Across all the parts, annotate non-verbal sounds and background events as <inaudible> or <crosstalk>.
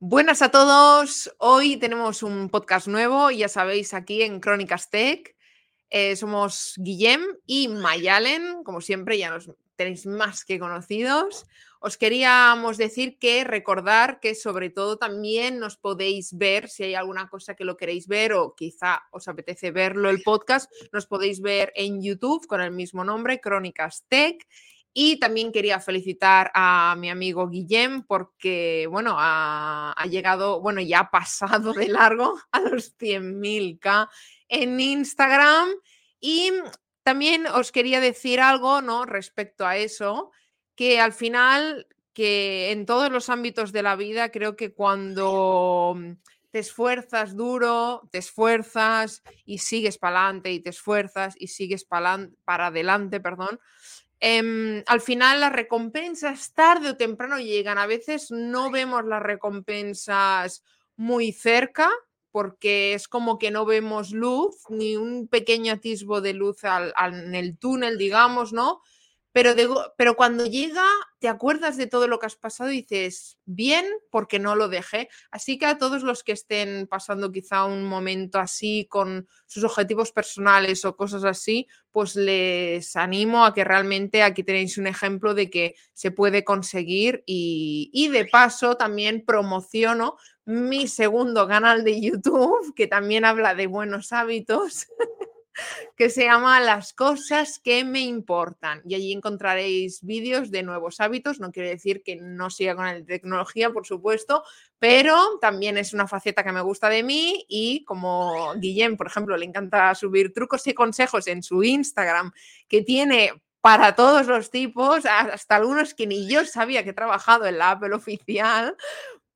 Buenas a todos. Hoy tenemos un podcast nuevo, ya sabéis, aquí en Crónicas Tech. Eh, somos Guillem y Mayalen, como siempre, ya nos tenéis más que conocidos. Os queríamos decir que recordar que sobre todo también nos podéis ver, si hay alguna cosa que lo queréis ver o quizá os apetece verlo el podcast, nos podéis ver en YouTube con el mismo nombre, Crónicas Tech. Y también quería felicitar a mi amigo Guillem porque, bueno, ha, llegado, bueno, ya ha pasado de largo <laughs> a los 100.000K en Instagram. Y también os quería decir algo, ¿no? Respecto a eso, que al final, que en todos los ámbitos de la vida, creo que cuando te esfuerzas duro, te esfuerzas y sigues para adelante y te esfuerzas y sigues para adelante, perdón, Em, al final las recompensas tarde o temprano llegan. A veces no vemos las recompensas muy cerca porque es como que no vemos luz, ni un pequeño atisbo de luz en el túnel, digamos, ¿no? Pero, pero cuando llega, te acuerdas de todo lo que has pasado y dices, bien, porque no lo dejé. Así que a todos los que estén pasando quizá un momento así con sus objetivos personales o cosas así, pues les animo a que realmente aquí tenéis un ejemplo de que se puede conseguir y, y de paso también promociono mi segundo canal de YouTube, que también habla de buenos hábitos. <laughs> que se llama Las cosas que me importan. Y allí encontraréis vídeos de nuevos hábitos. No quiere decir que no siga con la tecnología, por supuesto, pero también es una faceta que me gusta de mí y como Guillem, por ejemplo, le encanta subir trucos y consejos en su Instagram, que tiene para todos los tipos, hasta algunos que ni yo sabía que he trabajado en la Apple oficial,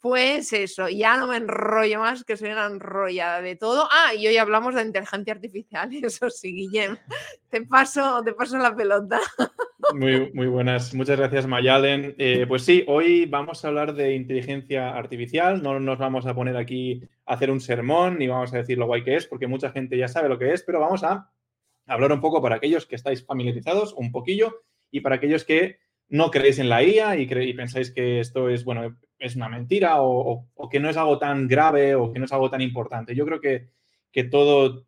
pues eso, ya no me enrollo más, que soy una enrollada de todo. Ah, y hoy hablamos de inteligencia artificial, <laughs> eso sí, Guillem. Te paso, te paso la pelota. Muy, muy buenas, muchas gracias Mayalen. Eh, pues sí, hoy vamos a hablar de inteligencia artificial. No nos vamos a poner aquí a hacer un sermón ni vamos a decir lo guay que es, porque mucha gente ya sabe lo que es, pero vamos a hablar un poco para aquellos que estáis familiarizados, un poquillo, y para aquellos que no creéis en la IA y, y pensáis que esto es, bueno, es una mentira o, que no es algo tan grave o que no es algo tan importante. Yo creo que, que todo,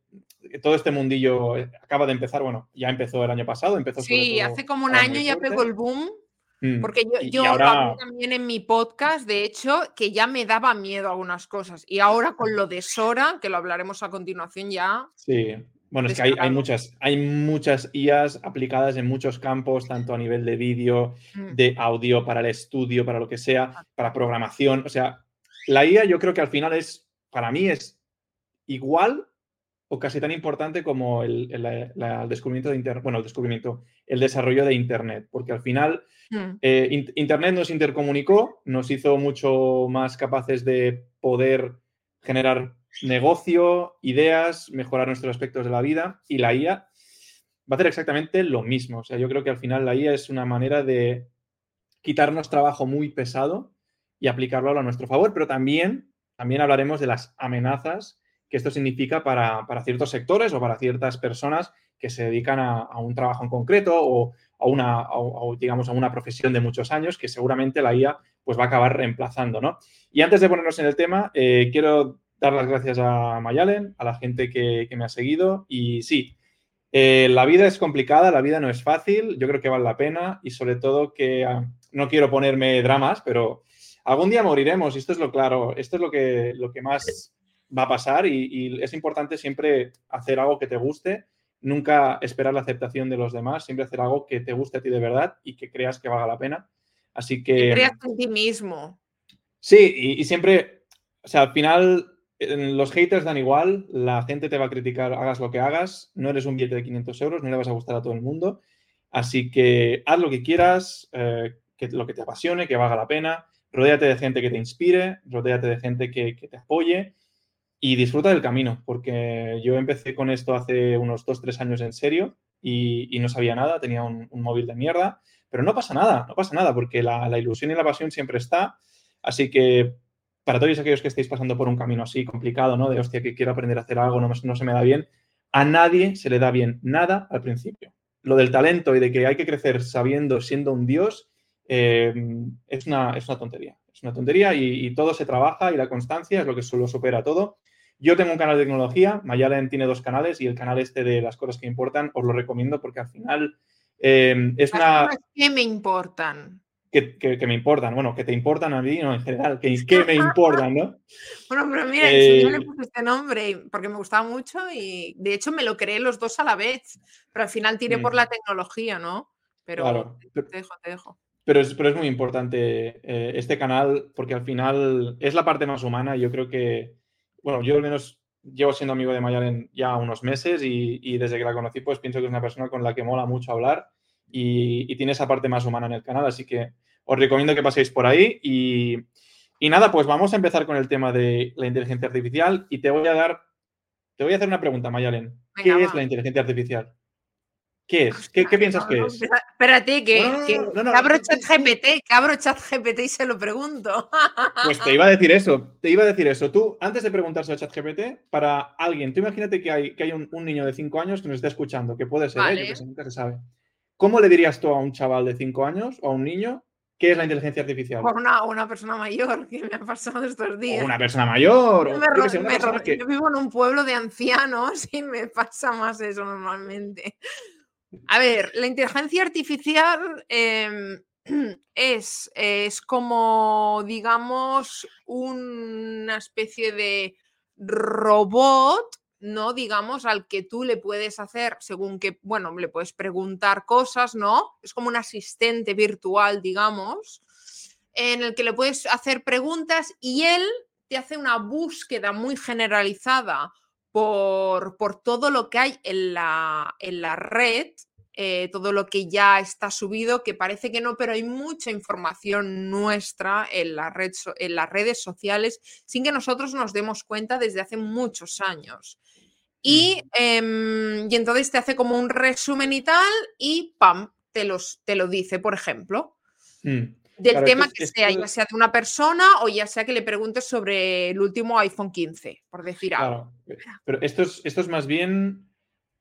todo este mundillo acaba de empezar, bueno, ya empezó el año pasado, empezó Sí, hace como un año ya pegó el boom. Mm, porque yo, yo ahora... también en mi podcast, de hecho, que ya me daba miedo algunas cosas. Y ahora con lo de Sora, que lo hablaremos a continuación ya. Sí, bueno, es que hay, muchas, hay muchas IAs aplicadas en muchos campos, tanto a nivel de vídeo, mm. de audio, para el estudio, para lo que sea, para programación. O sea, la IA yo creo que al final es, para mí es igual o casi tan importante como el, descubrimiento de Internet, bueno, el descubrimiento, el desarrollo de Internet, porque al final mm. eh, Internet nos intercomunicó, nos hizo mucho más capaces de poder generar negocio, ideas, mejorar nuestros aspectos de la vida y la IA va a hacer exactamente lo mismo. O sea, yo creo que al final la IA es una manera de quitarnos trabajo muy pesado y aplicarlo a nuestro favor, pero también, también hablaremos de las amenazas que esto significa para, ciertos sectores o para ciertas personas que se dedican a, un trabajo en concreto o a una, digamos, a una profesión de muchos años que seguramente la IA pues, va a acabar reemplazando. ¿no? Y antes de ponernos en el tema, eh, quiero dar las gracias a Mayalen, a la gente que, me ha seguido. Y sí, eh, la vida es complicada, la vida no es fácil, yo creo que vale la pena y sobre todo que ah, no quiero ponerme dramas, pero algún día moriremos y esto es lo claro, esto es lo que, lo que más va a pasar y, es importante siempre hacer algo que te guste, nunca esperar la aceptación de los demás, siempre hacer algo que te guste a ti de verdad y que creas que valga la pena. Así que... creas en ti mismo. Sí, y, y siempre, o sea, al final los haters dan igual, la gente te va a criticar, hagas lo que hagas, no eres un billete de 500 euros, no le vas a gustar a todo el mundo. Así que haz lo que quieras, eh, que, lo que te apasione, que valga la pena, rodéate de gente que te inspire, rodéate de gente que, te apoye y disfruta del camino, porque yo empecé con esto hace unos 2-3 años en serio y, no sabía nada, tenía un, móvil de mierda, pero no pasa nada, no pasa nada, porque la, la ilusión y la pasión siempre está. Así que para todos aquellos que estéis pasando por un camino así complicado, ¿no? De hostia, que quiero aprender a hacer algo, no, no se me da bien, a nadie se le da bien nada al principio. Lo del talento y de que hay que crecer sabiendo, siendo un dios, eh, es, una, es una tontería. Es una tontería y, todo se trabaja y la constancia es lo que solo supera todo. Yo tengo un canal de tecnología, Mayalen tiene dos canales y el canal este de las cosas que importan os lo recomiendo porque al final eh, es una... ¿Qué me importan? Que, me importan, bueno, que te importan a mí, no, en general, que, me <laughs> importan, ¿no? bueno, pero mira, yo le eh, puse este nombre porque me gustaba mucho y de hecho me lo creé los dos a la vez, pero al final tiré por mm. la tecnología, ¿no? Pero te dejo, te dejo. Pero es, pero es muy importante eh, este canal porque al final es la parte más humana. Yo creo que, bueno, yo al menos llevo siendo amigo de Mayalen ya unos meses y, y, desde que la conocí, pues pienso que es una persona con la que mola mucho hablar y, tiene esa parte más humana en el canal. Así que os recomiendo que paséis por ahí. Y, nada, pues vamos a empezar con el tema de la inteligencia artificial y te voy a dar, te voy a hacer una pregunta, Mayalen. ¿Qué es la inteligencia artificial? ¿Qué es? ¿Qué, piensas que es? Espérate, que, cabro chat GPT, cabro chat GPT y se lo pregunto. <laughs> Pues te iba a decir eso, te iba a decir eso. Tú, antes de preguntarse a chat GPT, para alguien, tú imagínate que hay, que hay un, niño de 5 años que nos está escuchando, que puede ser, ¿eh? que nunca se sabe. ¿Cómo le dirías tú a un chaval de 5 años o a un niño qué es la inteligencia artificial? Por una, una persona mayor que me ha pasado estos días. una persona mayor. Yo, vivo en un pueblo de ancianos y me pasa más eso normalmente. A ver, la inteligencia artificial em, <clears throat> es, es como, digamos, una especie de robot ¿no? Digamos, al que tú le puedes hacer, según que, bueno, le puedes preguntar cosas, ¿no? Es como un asistente virtual, digamos, en el que le puedes hacer preguntas y él te hace una búsqueda muy generalizada por, por todo lo que hay en la, en la red, eh, todo lo que ya está subido, que parece que no, pero hay mucha información nuestra en, la red, en las redes sociales sin que nosotros nos demos cuenta desde hace muchos años. Y, em, y, entonces te hace como un resumen y tal, y ¡pam! Te, los, te lo dice, por ejemplo. Mm. Del tema que, sea, ya sea de una persona o ya sea que le preguntes sobre el último iPhone 15, por decir algo. Pero esto es, esto es más bien.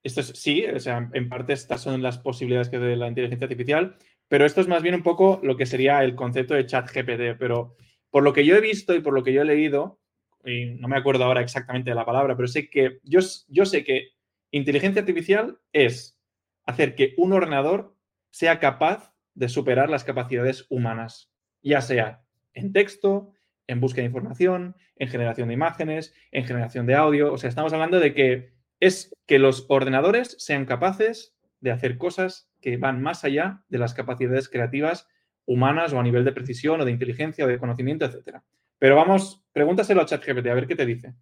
Esto es, sí, o sea, en parte estas son las posibilidades que de la inteligencia artificial, pero esto es más bien un poco lo que sería el concepto de chat GPT. Pero por lo que yo he visto y por lo que yo he leído, y no me acuerdo ahora exactamente de la palabra, pero sé que yo, yo sé que inteligencia artificial es hacer que un ordenador sea capaz de superar las capacidades humanas, ya sea en texto, en búsqueda de información, en generación de imágenes, en generación de audio. O sea, estamos hablando de que es que los ordenadores sean capaces de hacer cosas que van más allá de las capacidades creativas humanas o a nivel de precisión o de inteligencia o de conocimiento, etcétera. Pero vamos, pregúntaselo a ChatGPT a ver qué te dice.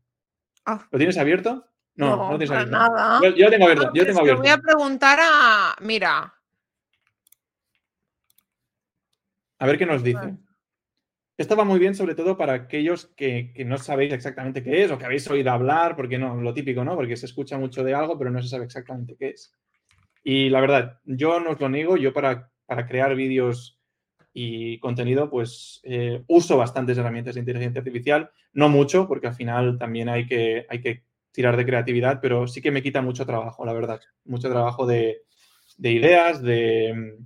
Ah. ¿Lo tienes abierto? No, no, lo tienes abierto. Nada. Yo, lo tengo abierto. yo tengo abierto. voy a preguntar a. Mira. A ver qué nos dice. Va muy bien, sobre todo para aquellos que, que, no sabéis exactamente qué es o que habéis oído hablar, porque no, lo típico, ¿no? Porque se escucha mucho de algo, pero no se sabe exactamente qué es. Y la verdad, yo no os lo niego, yo para, para crear vídeos y contenido, pues eh, uso bastantes herramientas de inteligencia artificial, no mucho, porque al final también hay que, hay que tirar de creatividad, pero sí que me quita mucho trabajo, la verdad, mucho trabajo de, ideas, de,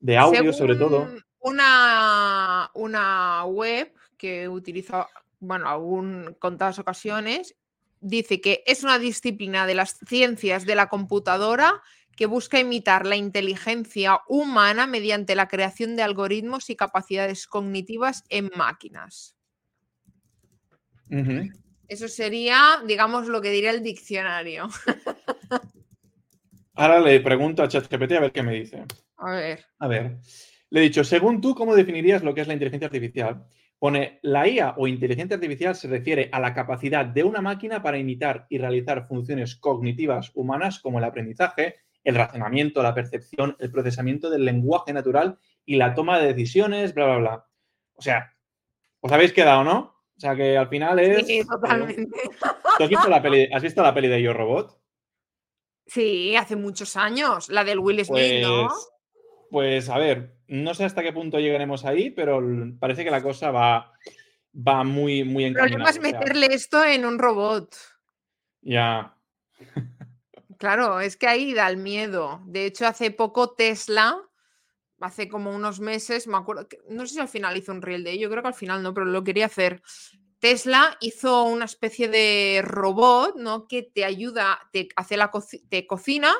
de audio sobre todo. Una, una web que utilizo, bueno, aún contadas ocasiones, dice que es una disciplina de las ciencias de la computadora que busca imitar la inteligencia humana mediante la creación de algoritmos y capacidades cognitivas en máquinas. Eso sería, digamos, lo que diría el diccionario. Ahora le pregunto a ChatGPT a ver qué me dice. A ver. A ver. Le he dicho, según tú, ¿cómo definirías lo que es la inteligencia artificial? Pone, la IA o inteligencia artificial se refiere a la capacidad de una máquina para imitar y realizar funciones cognitivas humanas como el aprendizaje, el razonamiento, la percepción, el procesamiento del lenguaje natural y la toma de decisiones, bla, bla, bla. O sea, os habéis quedado, ¿no? O sea, que al final es... Sí, totalmente. has, visto la peli, ¿Has visto la peli de Yo Robot? Sí, hace muchos años, la del Will Smith, ¿no? Pues, pues a ver, no sé hasta qué punto llegaremos ahí, pero parece que la cosa va, va muy, muy encaminada. El problema es meterle esto en un robot. Ya. Claro, es que ahí da el miedo. De hecho, hace poco Tesla hace como unos meses, me acuerdo, no sé si al final hizo un reel de ello, creo que al final no, pero lo quería hacer. Tesla hizo una especie de robot, ¿no? Que te ayuda, te hace la te cocina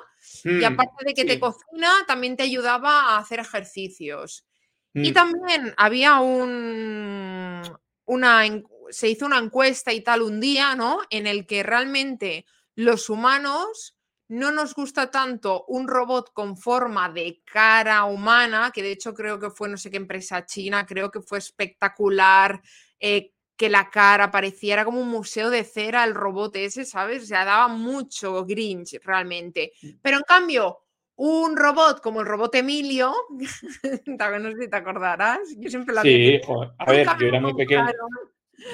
y mm, aparte de que te cocina, también te ayudaba a hacer ejercicios. Y mm. también había un, una, se hizo una encuesta y tal un día, ¿no? En el que realmente los humanos no nos gusta tanto un robot con forma de cara humana, que de hecho creo que fue no sé qué empresa china, creo que fue espectacular, eh, que la cara pareciera como un museo de cera el robot ese, ¿sabes? O sea, daba mucho Grinch realmente. Mm. Pero en cambio, un robot como el robot Emilio, <laughs> también no sé si te acordarás, yo siempre la Sí, a ver, yo era muy pequeño.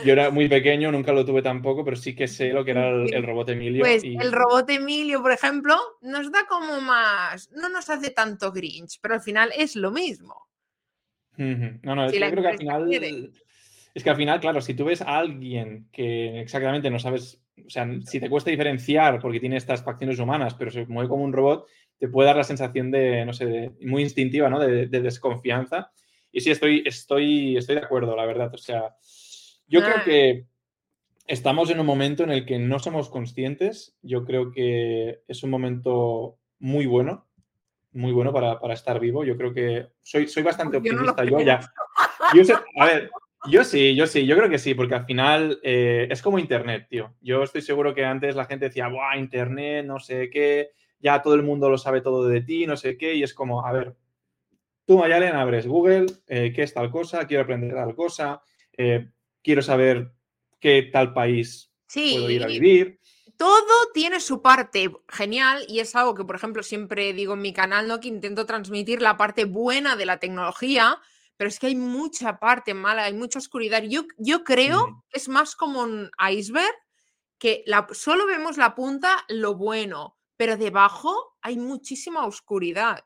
Yo era muy pequeño, nunca lo tuve tampoco, pero sí que sé lo que era el, robot Emilio. Pues el robot Emilio, por ejemplo, nos da como más, no nos hace tanto Grinch, pero al final es lo mismo. No, no, yo creo que al final... Es que al final, claro, si tú ves a alguien que exactamente no sabes, o sea, si te cuesta diferenciar porque tiene estas facciones humanas, pero se mueve como un robot, te puede dar la sensación de, no sé, muy instintiva, ¿no? De, desconfianza. Y sí, estoy, estoy, estoy de acuerdo, la verdad. O sea, yo creo ah. que estamos en un momento en el que no somos conscientes. Yo creo que es un momento muy bueno, muy bueno para, estar vivo. Yo creo que soy, soy bastante optimista. Yo, ya. a ver, yo sí, yo sí, yo creo que sí, porque al final eh, es como Internet, tío. Yo estoy seguro que antes la gente decía, ¡buah, Internet, no sé qué! ya todo el mundo lo sabe todo de ti, no sé qué, y es como, a ver, tú, Mayalen, abres Google, eh, qué es tal cosa, quiero aprender tal cosa, eh, quiero saber qué tal país puedo ir a vivir. Todo tiene su parte genial y es algo que, por ejemplo, siempre digo en mi canal, ¿no? Que intento transmitir la parte buena de la tecnología, pero es que hay mucha parte mala, hay mucha oscuridad. Yo, yo creo que es más como un iceberg que la, solo vemos la punta, lo bueno, pero debajo hay muchísima oscuridad.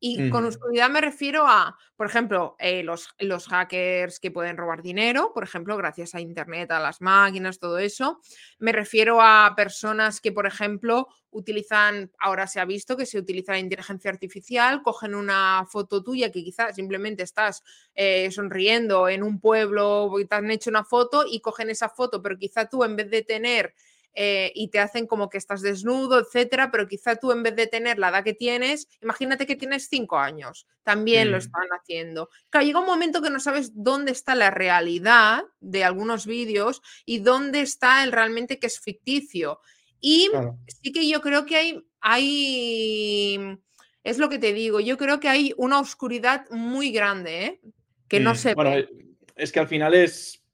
Y con oscuridad me refiero a, por ejemplo, eh, los, los, hackers que pueden robar dinero, por ejemplo, gracias a Internet, a las máquinas, todo eso. Me refiero a personas que, por ejemplo, utilizan, ahora se ha visto que se utiliza la inteligencia artificial, cogen una foto tuya que quizás simplemente estás eh, sonriendo en un pueblo y te han hecho una foto y cogen esa foto, pero quizá tú en vez de tener eh, y te hacen como que estás desnudo, etcétera, pero quizá tú en vez de tener la edad que tienes, imagínate que tienes cinco años, también lo mm. están haciendo. Claro, llega un momento que no sabes dónde está la realidad de algunos vídeos y dónde está el realmente que es ficticio. Y sí que yo creo que hay, hay, es lo que te digo, yo creo que hay una oscuridad muy grande, ¿eh? que no mm, se ve. Es que al final es,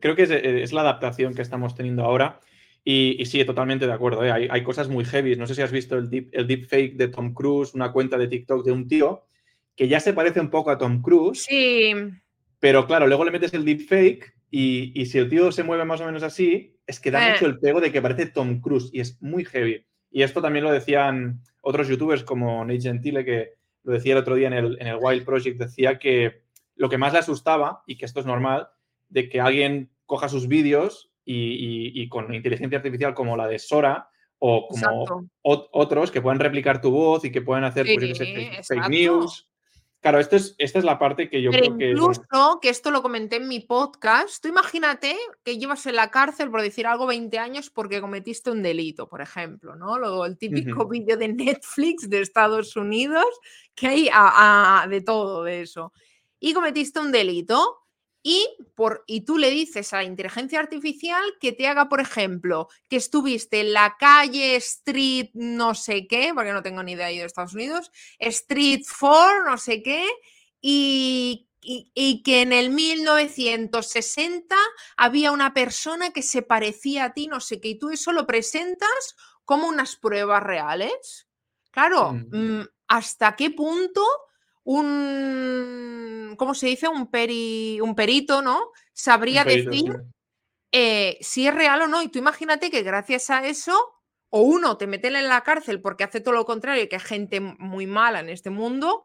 creo que es la adaptación que estamos teniendo ahora y, sí, totalmente de acuerdo. ¿eh? Hay, cosas muy heavy. No sé si has visto el, deep, el deepfake de Tom Cruise, una cuenta de TikTok de un tío que ya se parece un poco a Tom Cruise. Sí. Pero claro, luego le metes el deepfake y, y si el tío se mueve más o menos así, es que da eh. mucho el pego de que parece Tom Cruise y es muy heavy. Y esto también lo decían otros youtubers como Nate Gentile, que lo decía el otro día en el, en el Wild Project, decía que lo que más le asustaba, y que esto es normal, de que alguien coja sus vídeos y, con inteligencia artificial como la de Sora o como otros que puedan replicar tu voz y que puedan hacer pues, fake, news. Claro, esto es, esta es la parte que yo creo que. Incluso, que esto lo comenté en mi podcast, tú imagínate que llevas en la cárcel por decir algo 20 años porque cometiste un delito, por ejemplo, ¿no? Lo, el típico vídeo de Netflix de Estados Unidos, que hay de todo de eso. Y cometiste un delito y, por, y tú le dices a la inteligencia artificial que te haga, por ejemplo, que estuviste en la calle Street no sé qué, porque no tengo ni idea de Estados Unidos, Street 4 no sé qué, y, y, que en el 1960 había una persona que se parecía a ti, no sé qué, y tú eso lo presentas como unas pruebas reales. Claro, mm. Mm, ¿hasta qué punto un, ¿cómo se dice? Un, peri, un perito, ¿no? Sabría decir eh, si es real o no. Y tú imagínate que gracias a eso, o uno te meten en la cárcel porque hace todo lo contrario, que hay gente muy mala en este mundo,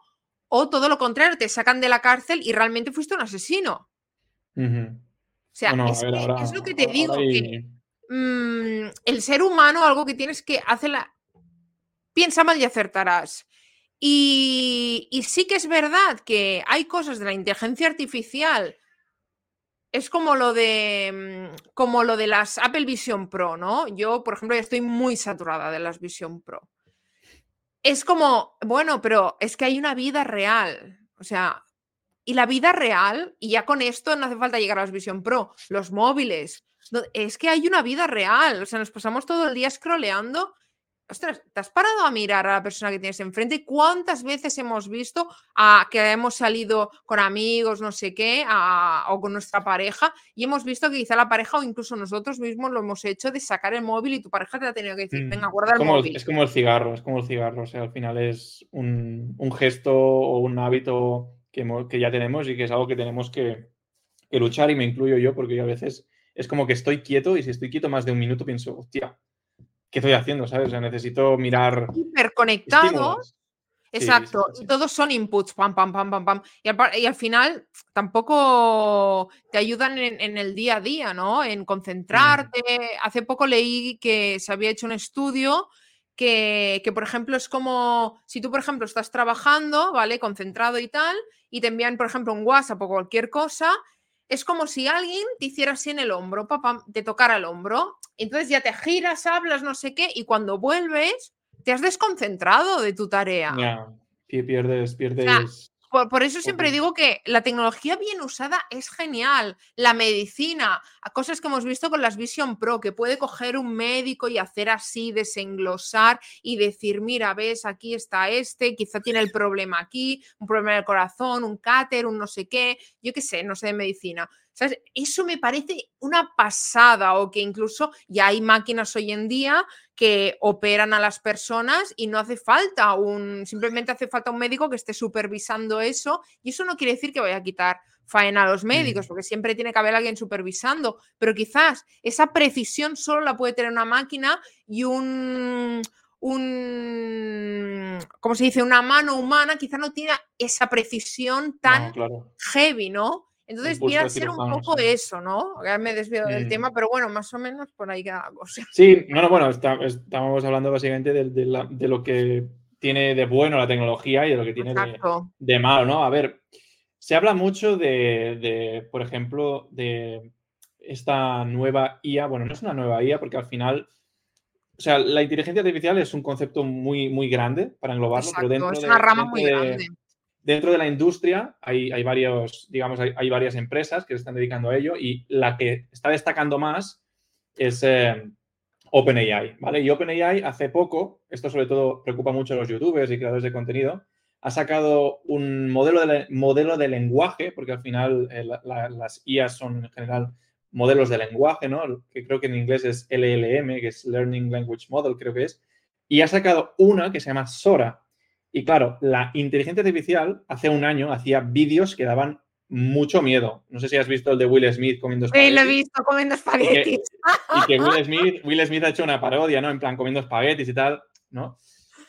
o todo lo contrario, te sacan de la cárcel y realmente fuiste un asesino. O sea, es, lo que te digo, que mm, el ser humano, algo que tienes que hacer la... Piensa mal y acertarás. Y, sí que es verdad que hay cosas de la inteligencia artificial. Es como lo de mm, como lo de las Apple Vision Pro, ¿no? Yo, por ejemplo, ya estoy muy saturada de las Vision Pro. Es como, bueno, pero es que hay una vida real. O sea, y la vida real, y ya con esto no hace falta llegar a las Vision Pro, los móviles, es que hay una vida real, o sea, nos pasamos todo el día scrolleando. Ostras, ¿te has parado a mirar a la persona que tienes enfrente? ¿Cuántas veces hemos visto a, que hemos salido con amigos, no sé qué, o con nuestra pareja, y hemos visto que quizá la pareja o incluso nosotros mismos lo hemos hecho de sacar el móvil y tu pareja te ha tenido que decir, venga, mm, guarda el móvil. Es como el cigarro, es como el cigarro, o sea, al final es un, un gesto o un hábito que, ya tenemos y que es algo que tenemos que, luchar y me incluyo yo porque yo a veces es como que estoy quieto y si estoy quieto más de un minuto pienso, hostia, ¿qué estoy haciendo? ¿Sabes? O sea, necesito mirar. Hiperconectados. Exacto, todos son inputs, pam, pam, pam, pam, pam. Y al, final tampoco te ayudan en, el día a día, ¿no? En concentrarte. Hace poco leí que se había hecho un estudio que, que, por ejemplo, es como si tú, por ejemplo, estás trabajando, ¿vale? Concentrado y tal, y te envían, por ejemplo, un WhatsApp o cualquier cosa, es como si alguien te hiciera así en el hombro, papá, te tocara el hombro, entonces ya te giras, hablas, no sé qué, y cuando vuelves, te has desconcentrado de tu tarea. Ya, pierdes, pierdes. Por, eso siempre digo que la tecnología bien usada es genial. La medicina, cosas que hemos visto con las Vision Pro, que puede coger un médico y hacer así, desenglosar y decir, mira, ves, aquí está este, quizá tiene el problema aquí, un problema del corazón, un cáter, un no sé qué, yo qué sé, no sé de medicina. Eso me parece una pasada o que incluso ya hay máquinas hoy en día que operan a las personas y no hace falta un, simplemente hace falta un médico que esté supervisando eso y eso no quiere decir que vaya a quitar faena a los médicos, mm. porque siempre tiene que haber alguien supervisando, pero quizás esa precisión solo la puede tener una máquina y un, un, ¿cómo se dice? Una mano humana quizá no tiene esa precisión tan heavy, ¿no? Entonces viene a ser un poco eso, ¿no? Ya me he desviado del tema, pero bueno, más o menos por ahí queda la cosa. Sí, no, no, bueno, estamos hablando básicamente de, lo que tiene de bueno la tecnología y de lo que tiene de, malo, ¿no? A ver, se habla mucho de, por ejemplo, de esta nueva IA. Bueno, no es una nueva IA porque al final, o sea, la inteligencia artificial es un concepto muy, muy grande para englobarlo, pero dentro es una rama muy grande Dentro de la industria hay, varios, digamos, hay, varias empresas que se están dedicando a ello y la que está destacando más es eh, OpenAI, ¿vale? Y OpenAI hace poco, esto sobre todo preocupa mucho a los youtubers y creadores de contenido, ha sacado un modelo de, modelo de lenguaje, porque al final eh, las IAs son en general modelos de lenguaje, ¿no? Que creo que en inglés es LLM, que es Learning Language Model, creo que es. Y ha sacado una que se llama Sora, y claro, la inteligencia artificial hace un año hacía vídeos que daban mucho miedo. No sé si has visto el de Will Smith comiendo espaguetis. Sí, lo he visto comiendo espaguetis. Y que, Will, Smith, Will Smith ha hecho una parodia, ¿no? En plan, comiendo espaguetis y tal, ¿no?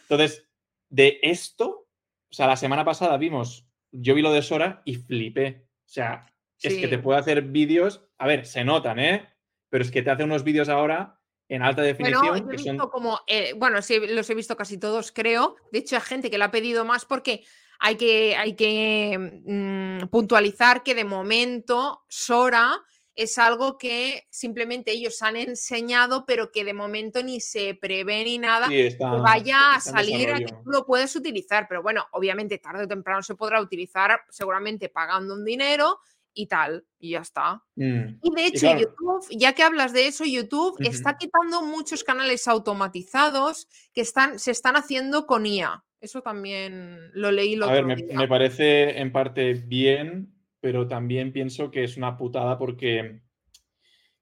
Entonces, de esto, o sea, la semana pasada vimos, yo vi lo de Sora y flipé. O sea, es que te puede hacer vídeos, a ver, se notan, ¿eh? Pero es que te hace unos vídeos ahora en alta definición. Bueno, como, eh, bueno, sí, los he visto casi todos, creo. De hecho, hay gente que lo ha pedido más porque hay que, hay que mm, puntualizar que de momento Sora es algo que simplemente ellos han enseñado, pero que de momento ni se prevé ni nada vaya a salir a que tú lo puedes utilizar. Pero bueno, obviamente tarde o temprano se podrá utilizar, seguramente pagando un dinero y tal, y ya está. Mm, y de hecho, YouTube, ya que hablas de eso, YouTube está quitando muchos canales automatizados que están, se están haciendo con IA. Eso también lo leí lo A ver, me, parece en parte bien, pero también pienso que es una putada porque,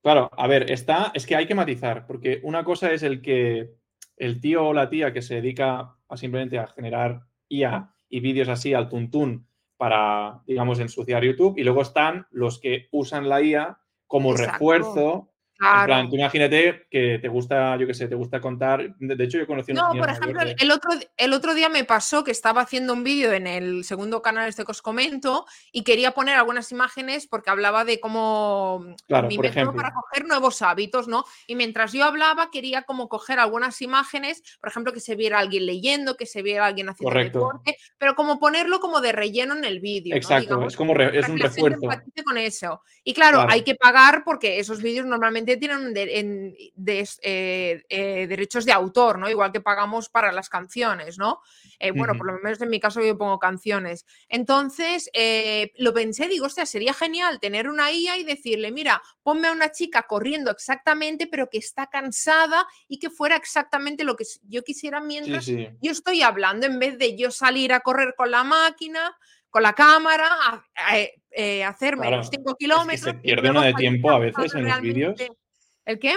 claro, a ver, está, es que hay que matizar, porque una cosa es el que el tío o la tía que se dedica a simplemente a generar IA y vídeos así al tuntún para, digamos, ensuciar YouTube. Y luego están los que usan la IA como refuerzo En plan, tú imagínate que te gusta, yo qué sé, te gusta contar. De, hecho, yo conocí No, por ejemplo, el, otro, el otro día me pasó que estaba haciendo un vídeo en el segundo canal este que os comento y quería poner algunas imágenes porque hablaba de cómo claro, mi por método ejemplo. para coger nuevos hábitos, ¿no? Y mientras yo hablaba, quería como coger algunas imágenes, por ejemplo, que se viera alguien leyendo, que se viera alguien haciendo Correcto. deporte, pero como ponerlo como de relleno en el vídeo. ¿no? Exacto, Digamos, es como re- es un refuerzo. con eso. Y claro, Claro. hay que pagar porque esos vídeos normalmente tienen de- en- de- eh, eh, derechos de autor, ¿no? Igual que pagamos para las canciones, ¿no? Eh, bueno, por lo menos en mi caso yo pongo canciones. Entonces, lo pensé, digo, hostia, sería genial tener una IA y decirle, mira, ponme a una chica corriendo exactamente, pero que está cansada y que fuera exactamente lo que yo quisiera Sí, mientras sí. yo estoy hablando, en vez de yo salir a correr con la máquina, con la cámara, a, a- eh, hacerme Claro, los 5 es que kilómetros. se pierde uno de tiempo a veces en los vídeos. ¿El qué?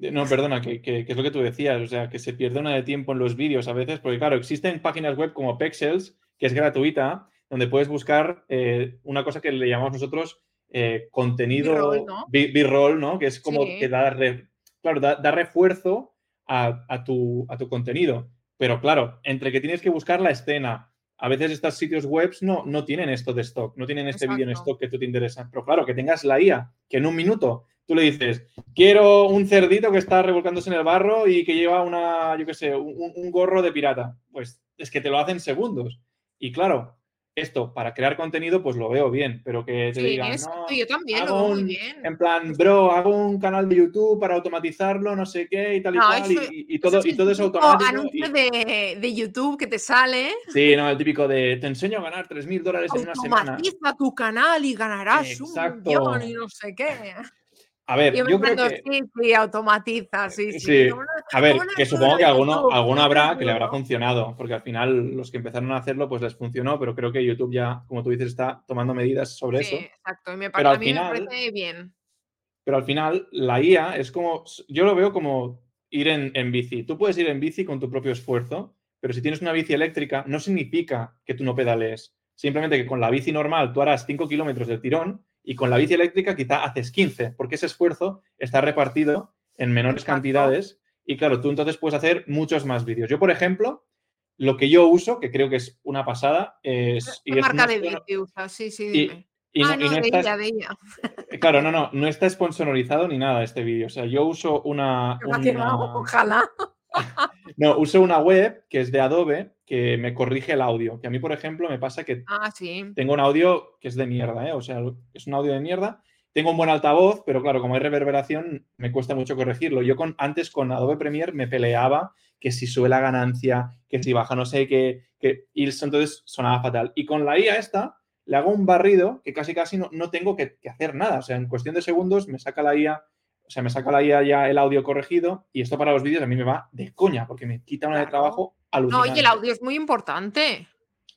Eh, No, perdona, que, que- que es lo que tú decías, o sea, que se pierde una de tiempo en los vídeos a veces, porque claro, existen páginas web como Pexels, que es gratuita, donde puedes buscar eh, una cosa que le llamamos nosotros eh, contenido B-roll, ¿no? Que es como Sí. que da, re- claro, da, da refuerzo a, a tu, a tu contenido. Pero claro, entre que tienes que buscar la escena, a veces estos sitios web no, no tienen esto de stock, no tienen este vídeo en stock que tú te interesa. Pero claro, que tengas la IA, que en un minuto tú le dices, quiero un cerdito que está revolcándose en el barro y que lleva una, yo qué sé, un, un gorro de pirata. Pues es que te lo hacen segundos. Y claro, esto para crear contenido, pues lo veo bien, pero que te Sí, digan, no, yo también lo veo muy bien. en plan, bro, hago un canal de YouTube para automatizarlo, no sé qué y tal y No, eso- y, y todo, Ese y todo es automático. anuncio y- de, de YouTube que te sale. Sí, no, el típico de te enseño a ganar 3.000 dólares en una semana. Automatiza tu canal y ganarás Exacto. un millón y no sé qué. A ver, Yo yo creo que. sí, sí, automatiza, sí, sí. Sí. ¿Cómo no- A ver, que supongo de que alguno, alguno ¿Cómo no habrá que le habrá funcionado, porque al final los que empezaron a hacerlo, pues les funcionó, pero creo que YouTube ya, como tú dices, está tomando medidas sobre Sí, eso. exacto. Y me, Pero a mí final- me parece bien. Pero al final, la IA es como. Yo lo veo como ir en, en bici. Tú puedes ir en bici con tu propio esfuerzo, pero si tienes una bici eléctrica, no significa que tú no pedalees. Simplemente que con la bici normal tú harás 5 kilómetros del tirón y con la bici eléctrica quizá haces 15, porque ese esfuerzo está repartido en menores Exacto. cantidades y claro, tú entonces puedes hacer muchos más vídeos. Yo, por ejemplo, lo que yo uso, que creo que es una pasada, es... ¿Qué y marca de bici usas? Sí, sí, dime. y ah, no, no de está- ella, de ella. eh, Claro, no, no, no está sponsorizado ni nada este vídeo. O sea, yo uso una, una- Ojalá. <laughs> No, uso una web que es de Adobe que me corrige el audio. Que a mí, por ejemplo, me pasa que Ah, sí. tengo un audio que es de mierda, ¿eh? O sea, es un audio de mierda. Tengo un buen altavoz, pero claro, como hay reverberación, me cuesta mucho corregirlo. Yo con, antes con Adobe Premiere me peleaba que si sube la ganancia, que si baja no sé qué, que, y entonces sonaba fatal. Y con la IA esta, le hago un barrido que casi casi no, no tengo que, que hacer nada. O sea, en cuestión de segundos me saca la IA, o sea, me saca la IA ya el audio corregido y esto para los vídeos a mí me va de coña porque me quita una de Claro. No, y el audio es muy importante.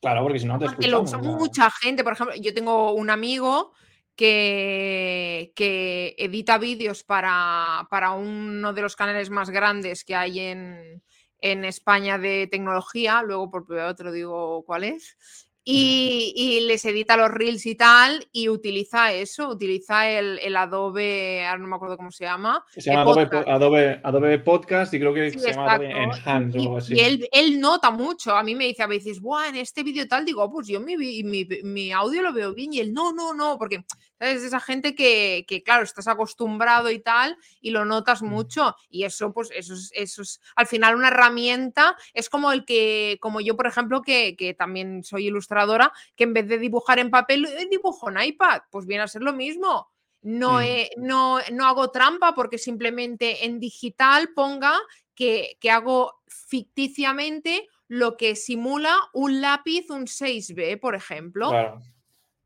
Claro, porque si no te Porque lo usa mucha gente. Por ejemplo, yo tengo un amigo que, que edita vídeos para, para uno de los canales más grandes que hay en, en España de tecnología. Luego por privado te lo digo cuál es. Y, y les edita los reels y tal, y utiliza eso, utiliza el, el Adobe, ahora no me acuerdo cómo se llama. Se llama Adobe, podcast. Adobe, Adobe Podcast y creo que Sí, se llama Adobe. Enhance o algo así. y él, él nota mucho. A mí me dice a veces, Buah, en este vídeo tal, digo, "Oh, pues yo mi, mi, mi audio lo veo bien. Y él, no, no, no, porque ¿sabes? esa gente que, que, claro, estás acostumbrado y tal, y lo notas mucho. Y eso, pues, eso es, eso es al final una herramienta. Es como el que, como yo, por ejemplo, que, que también soy ilustradora, que en vez de dibujar en papel, eh, dibujo en iPad. Pues viene a ser lo mismo. No, Mm. no, no hago trampa porque simplemente en digital ponga que, que hago ficticiamente lo que simula un lápiz, un 6B, por ejemplo. Claro.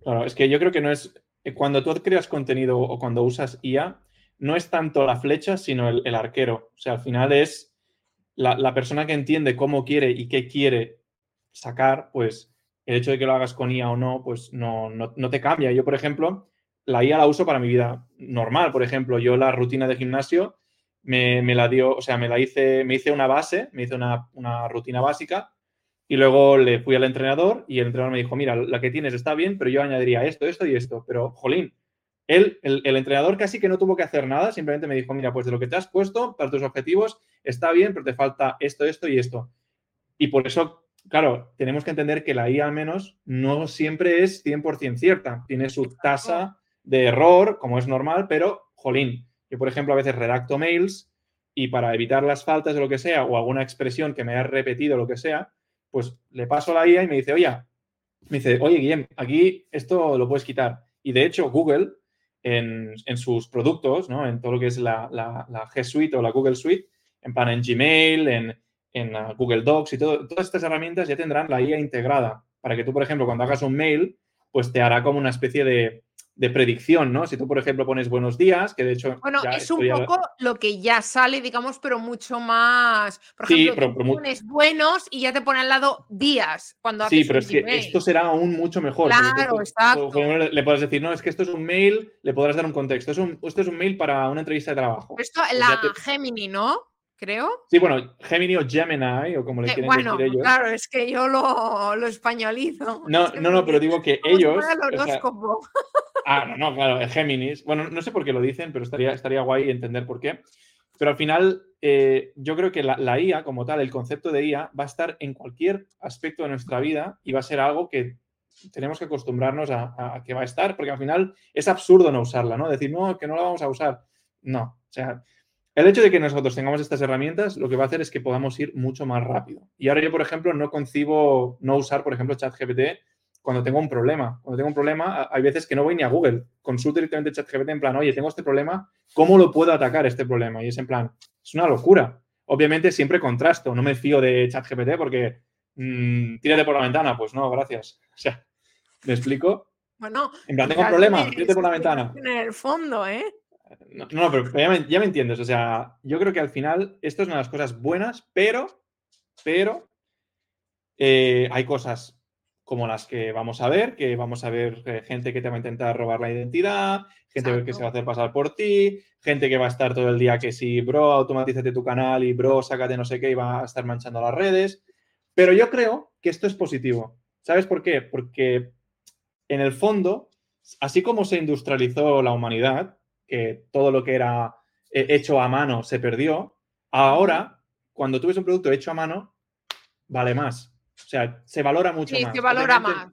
Claro, es que yo creo que no es. eh, Cuando tú creas contenido o cuando usas IA, no es tanto la flecha, sino el, el arquero. O sea, al final es la, la persona que entiende cómo quiere y qué quiere sacar, pues el hecho de que lo hagas con IA o no, pues no, no, no te cambia. Yo, por ejemplo, la IA la uso para mi vida normal. Por ejemplo, yo la rutina de gimnasio me, me la dio, o sea, me la hice, me hice una base, me hice una, una rutina básica y luego le fui al entrenador y el entrenador me dijo, mira, la que tienes está bien, pero yo añadiría esto, esto y esto. Pero, jolín, él, el, entrenador casi que no tuvo que hacer nada, simplemente me dijo, mira, pues de lo que te has puesto para tus objetivos está bien, pero te falta esto, esto y esto. Y por eso, claro, tenemos que entender que la IA al menos no siempre es 100% cierta, tiene su tasa de error, como es normal, pero, jolín, yo por ejemplo a veces redacto mails y para evitar las faltas de lo que sea o alguna expresión que me haya repetido lo que sea, pues le paso a la IA y me dice, oye, me dice, oye, Guillem, aquí esto lo puedes quitar. Y de hecho, Google, en, sus productos, ¿no? en todo lo que es la, G Suite o la Google Suite, en plan en Gmail, en, en uh, Google Docs y todo, todas estas herramientas ya tendrán la IA integrada para que tú, por ejemplo, cuando hagas un mail, pues te hará como una especie de, de predicción, ¿no? Si tú, por ejemplo, pones buenos días, que de hecho... Bueno, es un poco lo que ya sale, digamos, pero mucho más... Por ejemplo, sí, pones buenos y ya te pone al lado días cuando Sí, pero es que esto será aún mucho mejor. Claro, exacto. Le puedes decir, no, es que esto es un mail, le podrás dar un contexto. esto es un mail para una entrevista de trabajo. Esto, pues la Gemini, ¿no? Creo. Sí, bueno, Gemini o Gemini, o como le eh, quieren decir ellos. Claro, es que yo lo, lo españolizo. No, no, no, pero digo que ellos. ah, no, no, claro, el Géminis. Bueno, no sé por qué lo dicen, pero estaría, estaría guay entender por qué. Pero al final, eh, yo creo que la, IA, como tal, el concepto de IA, va a estar en cualquier aspecto de nuestra vida y va a ser algo que tenemos que acostumbrarnos a, a, que va a estar, porque al final es absurdo no usarla, ¿no? Decir, no, que no la vamos a usar. No, o sea, el hecho de que nosotros tengamos estas herramientas lo que va a hacer es que podamos ir mucho más rápido. Y ahora yo, por ejemplo, no concibo no usar, por ejemplo, ChatGPT cuando tengo un problema. Cuando tengo un problema, hay veces que no voy ni a Google. Consulto directamente ChatGPT en plan, oye, tengo este problema, ¿cómo lo puedo atacar este problema? Y es en plan, es una locura. Obviamente siempre contrasto, no me fío de ChatGPT porque mmm, tírate por la ventana. Pues no, gracias. <laughs> O sea, ¿me explico? Bueno, en plan, tengo un problema, tírate por la ventana. En el fondo, ¿eh? No, no pero ya me, entiendes. O sea, yo creo que al final esto es una de las cosas buenas, pero, pero eh, hay cosas como las que vamos a ver, que vamos a ver eh, gente que te va a intentar robar la identidad, gente que se va a hacer pasar por ti, gente que va a estar todo el día que si, bro, automatízate tu canal y, bro, sácate no sé qué y va a estar manchando las redes. Pero yo creo que esto es positivo. ¿Sabes por qué? Porque en el fondo, así como se industrializó la humanidad, que todo lo que era eh, hecho a mano se perdió, ahora, cuando tú ves un producto hecho a mano, vale más. O sea, se valora mucho más. se valora más.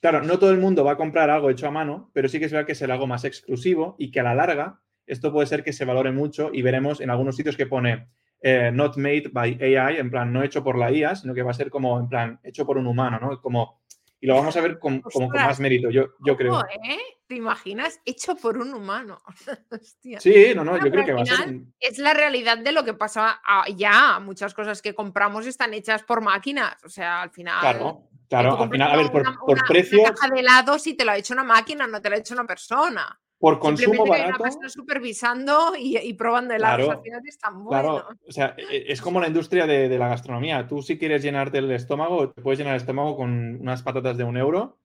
Claro, no todo el mundo va a comprar algo hecho a mano, pero sí que se ve que es algo más exclusivo y que a la larga esto puede ser que se valore mucho y veremos en algunos sitios que pone eh, not made by AI, en plan no hecho por la IA, sino que va a ser como en plan hecho por un humano, ¿no? Como, y lo vamos a ver como con más mérito, yo, yo creo. ¿eh? ¿Te imaginas? Hecho por un humano. <laughs> Sí, no, no, yo creo que va a ser. Es la realidad de lo que pasa ya. Muchas cosas que compramos están hechas por máquinas. O sea, al final. Claro, claro. Al final, a ver, por, por precio. Una caja de helado si te lo ha hecho una máquina, no te lo ha hecho una persona. Por consumo barato. Una persona supervisando y, probando helados. Claro, es tan bueno. Claro, o sea, e, e, es como la <laughs> industria de, de la gastronomía. Tú, si quieres llenarte el estómago, te puedes llenar el estómago con unas patatas de un euro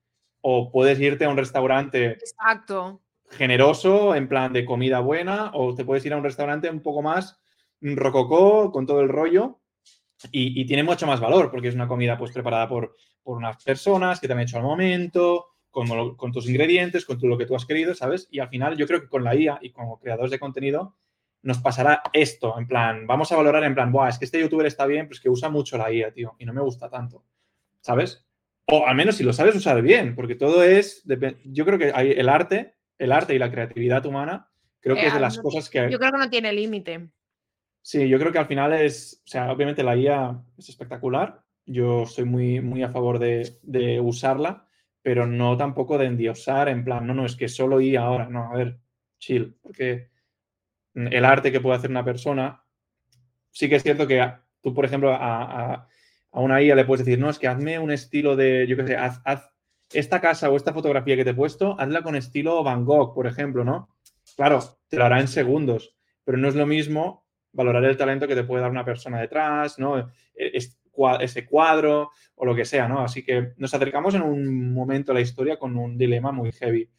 o puedes irte a un restaurante Exacto. generoso, en plan de comida buena, o te puedes ir a un restaurante un poco más rococó, con todo el rollo, y, tiene mucho más valor, porque es una comida pues preparada por, por unas personas que te han hecho al momento, con, con, tus ingredientes, con todo lo que tú has querido, ¿sabes? Y al final yo creo que con la IA y como creadores de contenido nos pasará esto, en plan, vamos a valorar en plan, Buah, es que este youtuber está bien, pues que usa mucho la IA, tío, y no me gusta tanto, ¿sabes? O al menos si lo sabes usar bien, porque todo es, yo creo que hay el arte, el arte y la creatividad humana, creo que es de las cosas que... Yo creo que no tiene límite. Sí, yo creo que al final es, o sea, obviamente la IA es espectacular, yo soy muy, muy a favor de, de usarla, pero no tampoco de endiosar en plan, no, no, es que solo IA ahora, no, a ver, chill, porque el arte que puede hacer una persona, sí que es cierto que tú, por ejemplo, a a una IA le puedes decir, no, es que hazme un estilo de, yo qué sé, haz, esta casa o esta fotografía que te he puesto, hazla con estilo Van Gogh, por ejemplo, ¿no? Claro, te lo hará en segundos, pero no es lo mismo valorar el talento que te puede dar una persona detrás, ¿no? E, ese cuadro o lo que sea, ¿no? Así que nos acercamos en un momento a la historia con un dilema muy heavy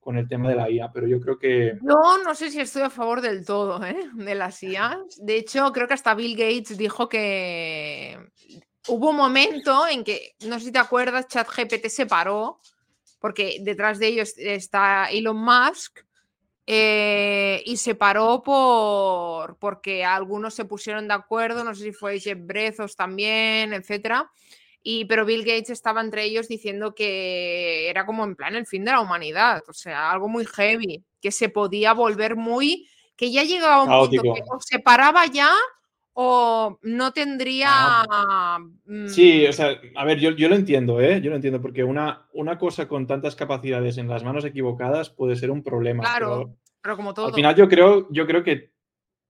con el tema de la IA, pero yo creo que... No, no sé si estoy a favor del todo ¿eh? de las IA. De hecho, creo que hasta Bill Gates dijo que hubo un momento en que, no sé si te acuerdas, ChatGPT se paró, porque detrás de ellos está Elon Musk, Eh, y se paró por porque algunos se pusieron de acuerdo, no sé si fue Jeff Bezos también, etcétera. Y, pero Bill Gates estaba entre ellos diciendo que era como en plan el fin de la humanidad, o sea, algo muy heavy, que se podía volver muy, que ya llegaba un punto que o se paraba ya o no tendría... Sí, mm, o sea, a ver, yo, lo entiendo, ¿eh? Yo lo entiendo, porque una, una cosa con tantas capacidades en las manos equivocadas puede ser un problema. Claro, pero, como todo. Al final yo creo, yo creo que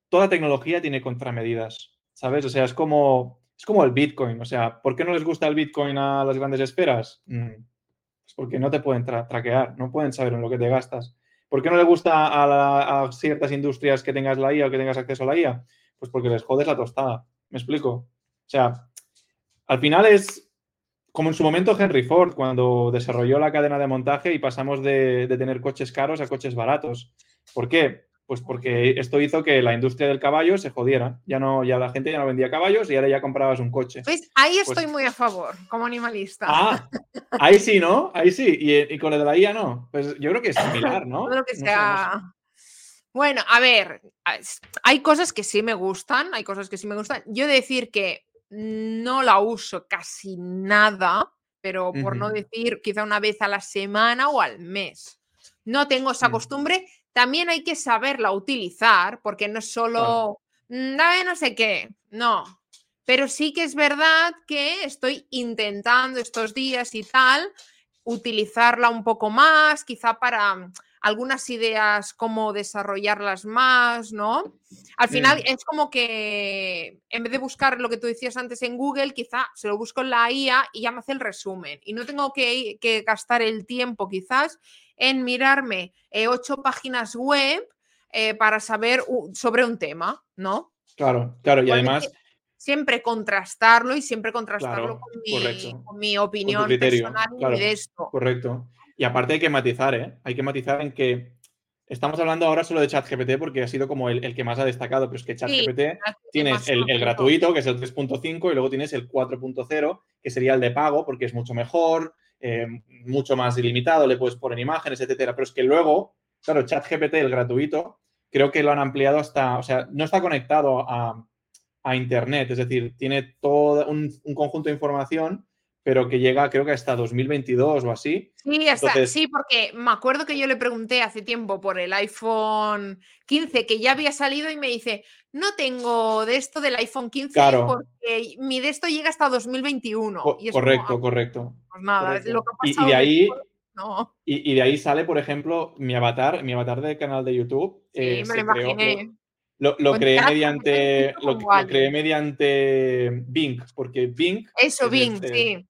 toda tecnología tiene contramedidas, ¿sabes? O sea, es como es como el Bitcoin. O sea, ¿por qué no les gusta el Bitcoin a las grandes esferas? Mm, pues porque no te pueden traquear, no pueden saber en lo que te gastas. ¿Por qué no le gusta a, ciertas industrias que tengas la IA o que tengas acceso a la IA? Pues porque les jodes la tostada. ¿Me explico? O sea, al final es como en su momento Henry Ford, cuando desarrolló la cadena de montaje y pasamos de, de tener coches caros a coches baratos. ¿Por qué? Pues porque esto hizo que la industria del caballo se jodiera. Ya no, ya la gente ya no vendía caballos y ahora ya comprabas un coche. Pues ahí pues estoy muy a favor, como animalista. Ah, ahí sí, ¿no? Ahí sí. Y, con lo de la IA no. Pues yo creo que es similar, ¿no? Lo que sea. Bueno, a ver, hay cosas que sí me gustan, hay cosas que sí me gustan. Yo decir que no la uso casi nada, pero por no decir quizá una vez a la semana o al mes. No tengo esa mm. costumbre también hay que saberla utilizar, porque no es solo, mm, no sé qué, no. Pero sí que es verdad que estoy intentando estos días y tal, utilizarla un poco más, quizá para algunas ideas, cómo desarrollarlas más, ¿no? Al final es como que en vez de buscar lo que tú decías antes en Google, quizá se lo busco en la IA y ya me hace el resumen. Y no tengo que, que gastar el tiempo quizás en mirarme eh, ocho páginas web eh, para saber sobre un tema, ¿no? Claro, claro, y además... Siempre contrastarlo y siempre contrastarlo con, mi, opinión personal de esto. Correcto. Y aparte hay que matizar, ¿eh? Hay que matizar en que estamos hablando ahora solo de ChatGPT porque ha sido como el, que más ha destacado, pero es que ChatGPT tienes el, gratuito, que es el 3.5, y luego tienes el 4.0, que sería el de pago, porque es mucho mejor, eh, mucho más ilimitado, le puedes poner imágenes, etcétera. Pero es que luego, claro, ChatGPT, el gratuito, creo que lo han ampliado hasta, o sea, no está conectado a, Internet, es decir, tiene todo un, conjunto de información pero que llega creo que hasta 2022 o así. Sí, hasta, sí, porque me acuerdo que yo le pregunté hace tiempo por el iPhone 15 que ya había salido y me dice, no tengo de esto del iPhone 15 porque mi de esto llega hasta 2021. correcto, correcto. Pues nada, lo que ha y, de ahí, y, de ahí sale, por ejemplo, mi avatar, mi avatar del canal de YouTube. Sí, eh, me lo imaginé. Lo, creé mediante lo, creé mediante Bing, porque Bing. Eso, Bing, este sí.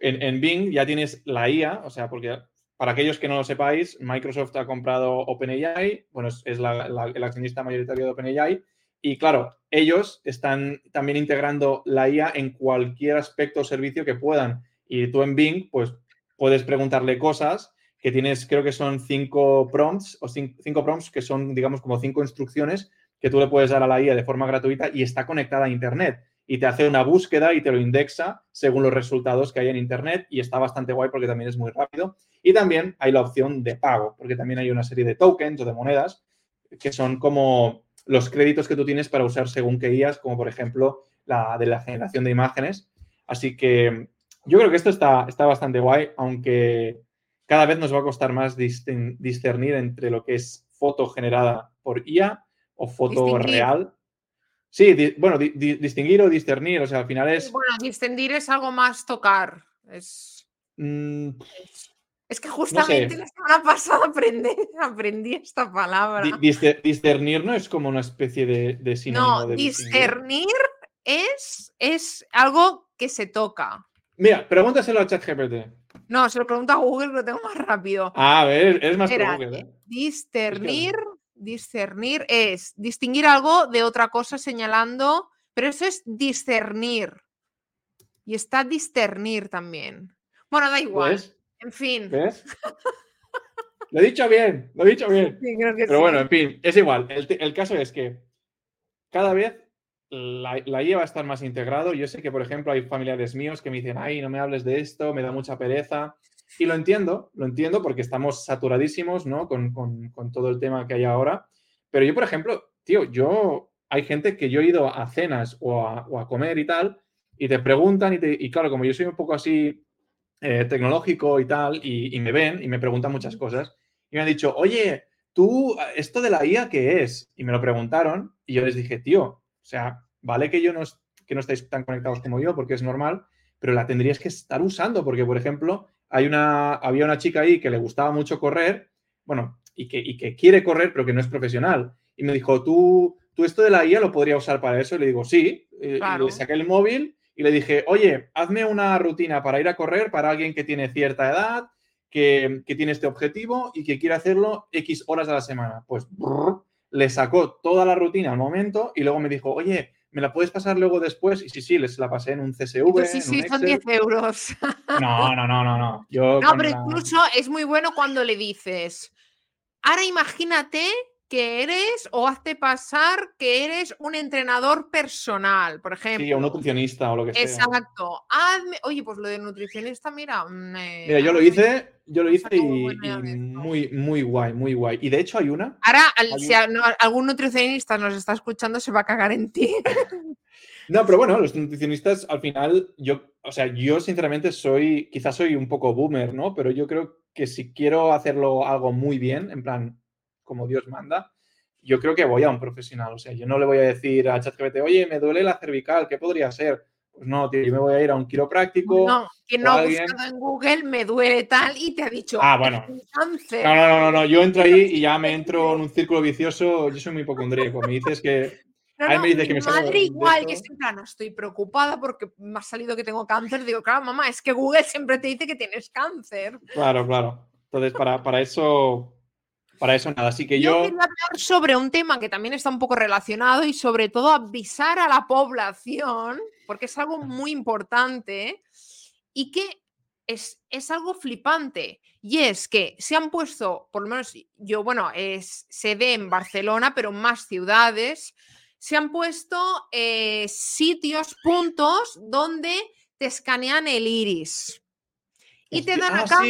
En, Bing ya tienes la IA, o sea, porque para aquellos que no lo sepáis, Microsoft ha comprado OpenAI, bueno, es, el accionista mayoritario de OpenAI, y claro, ellos están también integrando la IA en cualquier aspecto o servicio que puedan. Y tú en Bing, pues puedes preguntarle cosas que tienes, creo que son cinco prompts o cinco, prompts que son, digamos, como cinco instrucciones que tú le puedes dar a la IA de forma gratuita y está conectada a Internet. Y te hace una búsqueda y te lo indexa según los resultados que hay en Internet y está bastante guay porque también es muy rápido. Y también hay la opción de pago, porque también hay una serie de tokens o de monedas que son como los créditos que tú tienes para usar según qué guías, como por ejemplo la de la generación de imágenes. Así que yo creo que esto está, está bastante guay, aunque cada vez nos va a costar más discernir entre lo que es foto generada por IA o foto real. Sí, bueno, distinguir o discernir, o sea, al final es... Bueno, distinguir es algo más tocar. Es... Mm, es que justamente la semana <laughs> pasada aprendí, aprendí esta palabra. discernir no es como una especie de, sinónimo no, discernir es, es algo que se toca. Mira, pregúntaselo a ChatGPT. No, se lo pregunto a Google, lo tengo más rápido. Ah, a ver, es más Google. ¿eh? Discernir, discernir es distinguir algo de otra cosa señalando, pero eso es discernir. Y está discernir también. Bueno, da igual. En fin. ¿Ves? Lo he dicho bien, lo he dicho bien. Pero bueno, en fin, es igual. El, caso es que cada vez la, la, IA va a estar más integrado. Yo sé que, por ejemplo, hay familiares míos que me dicen, ay, no me hables de esto, me da mucha pereza. Y lo entiendo, lo entiendo porque estamos saturadísimos, ¿no? Con, todo el tema que hay ahora. Pero yo, por ejemplo, tío, yo, hay gente que yo he ido a cenas o a, comer y tal, y te preguntan, y, y, claro, como yo soy un poco así eh, tecnológico y tal, y, y, me ven y me preguntan muchas cosas, y me han dicho, oye, tú, esto de la IA, ¿qué es? Y me lo preguntaron, y yo les dije, tío, o sea, vale que yo no, que no estáis tan conectados como yo, porque es normal, pero la tendrías que estar usando, porque, por ejemplo, hay una, había una chica ahí que le gustaba mucho correr, bueno, y que, que quiere correr, pero que no es profesional. Y me dijo, ¿tú, tú esto de la IA lo podría usar para eso? Y le digo, sí. Y le saqué el móvil y le dije, oye, hazme una rutina para ir a correr para alguien que tiene cierta edad, que, tiene este objetivo y que quiere hacerlo X horas a la semana. Pues le sacó toda la rutina al momento y luego me dijo, oye, ¿me la puedes pasar luego después? Y sí, sí, les la pasé en un CSV. Sí, sí, son 10 euros. <laughs> No, no, no, no, no. Yo no, pero incluso es muy bueno cuando le dices, ahora imagínate que eres o hazte pasar que eres un entrenador personal, por ejemplo. Sí, un nutricionista o lo que sea. Exacto. Hazme, oye, pues lo de nutricionista, mira. mira, yo lo hice, yo lo hice y, muy, muy guay, muy guay. Y de hecho hay una. Ahora, si algún nutricionista nos está escuchando, se va a cagar en ti. <laughs> No, pero bueno, los nutricionistas al final, yo, o sea, yo sinceramente soy, quizás soy un poco boomer, ¿no? Pero yo creo que si quiero hacerlo algo muy bien, en plan, como Dios manda, yo creo que voy a un profesional. O sea, yo no le voy a decir a ChatGPT, oye, me duele la cervical, ¿qué podría ser? Pues no, tío, yo me voy a ir a un quiropráctico. No, que no ha buscado en Google, me duele tal y te ha dicho. Ah, bueno. Cáncer. No, no, no, no, yo entro ahí y ya me entro <laughs> en un círculo vicioso. Yo soy muy hipocondríaco. Me dices que. No, me dice que me madre igual, que estoy, plano, estoy preocupada porque me ha salido que tengo cáncer. Digo, claro, mamá, es que Google siempre te dice que tienes cáncer. Claro, claro. Entonces, para, para eso para eso nada, así que yo... Yo quería hablar sobre un tema que también está un poco relacionado y sobre todo avisar a la población, porque es algo muy importante y que es, es algo flipante. Y es que se han puesto, por lo menos yo, bueno, es, se ve en Barcelona, pero en más ciudades, se han puesto eh, sitios, puntos donde te escanean el iris. Y te dan, a, ah,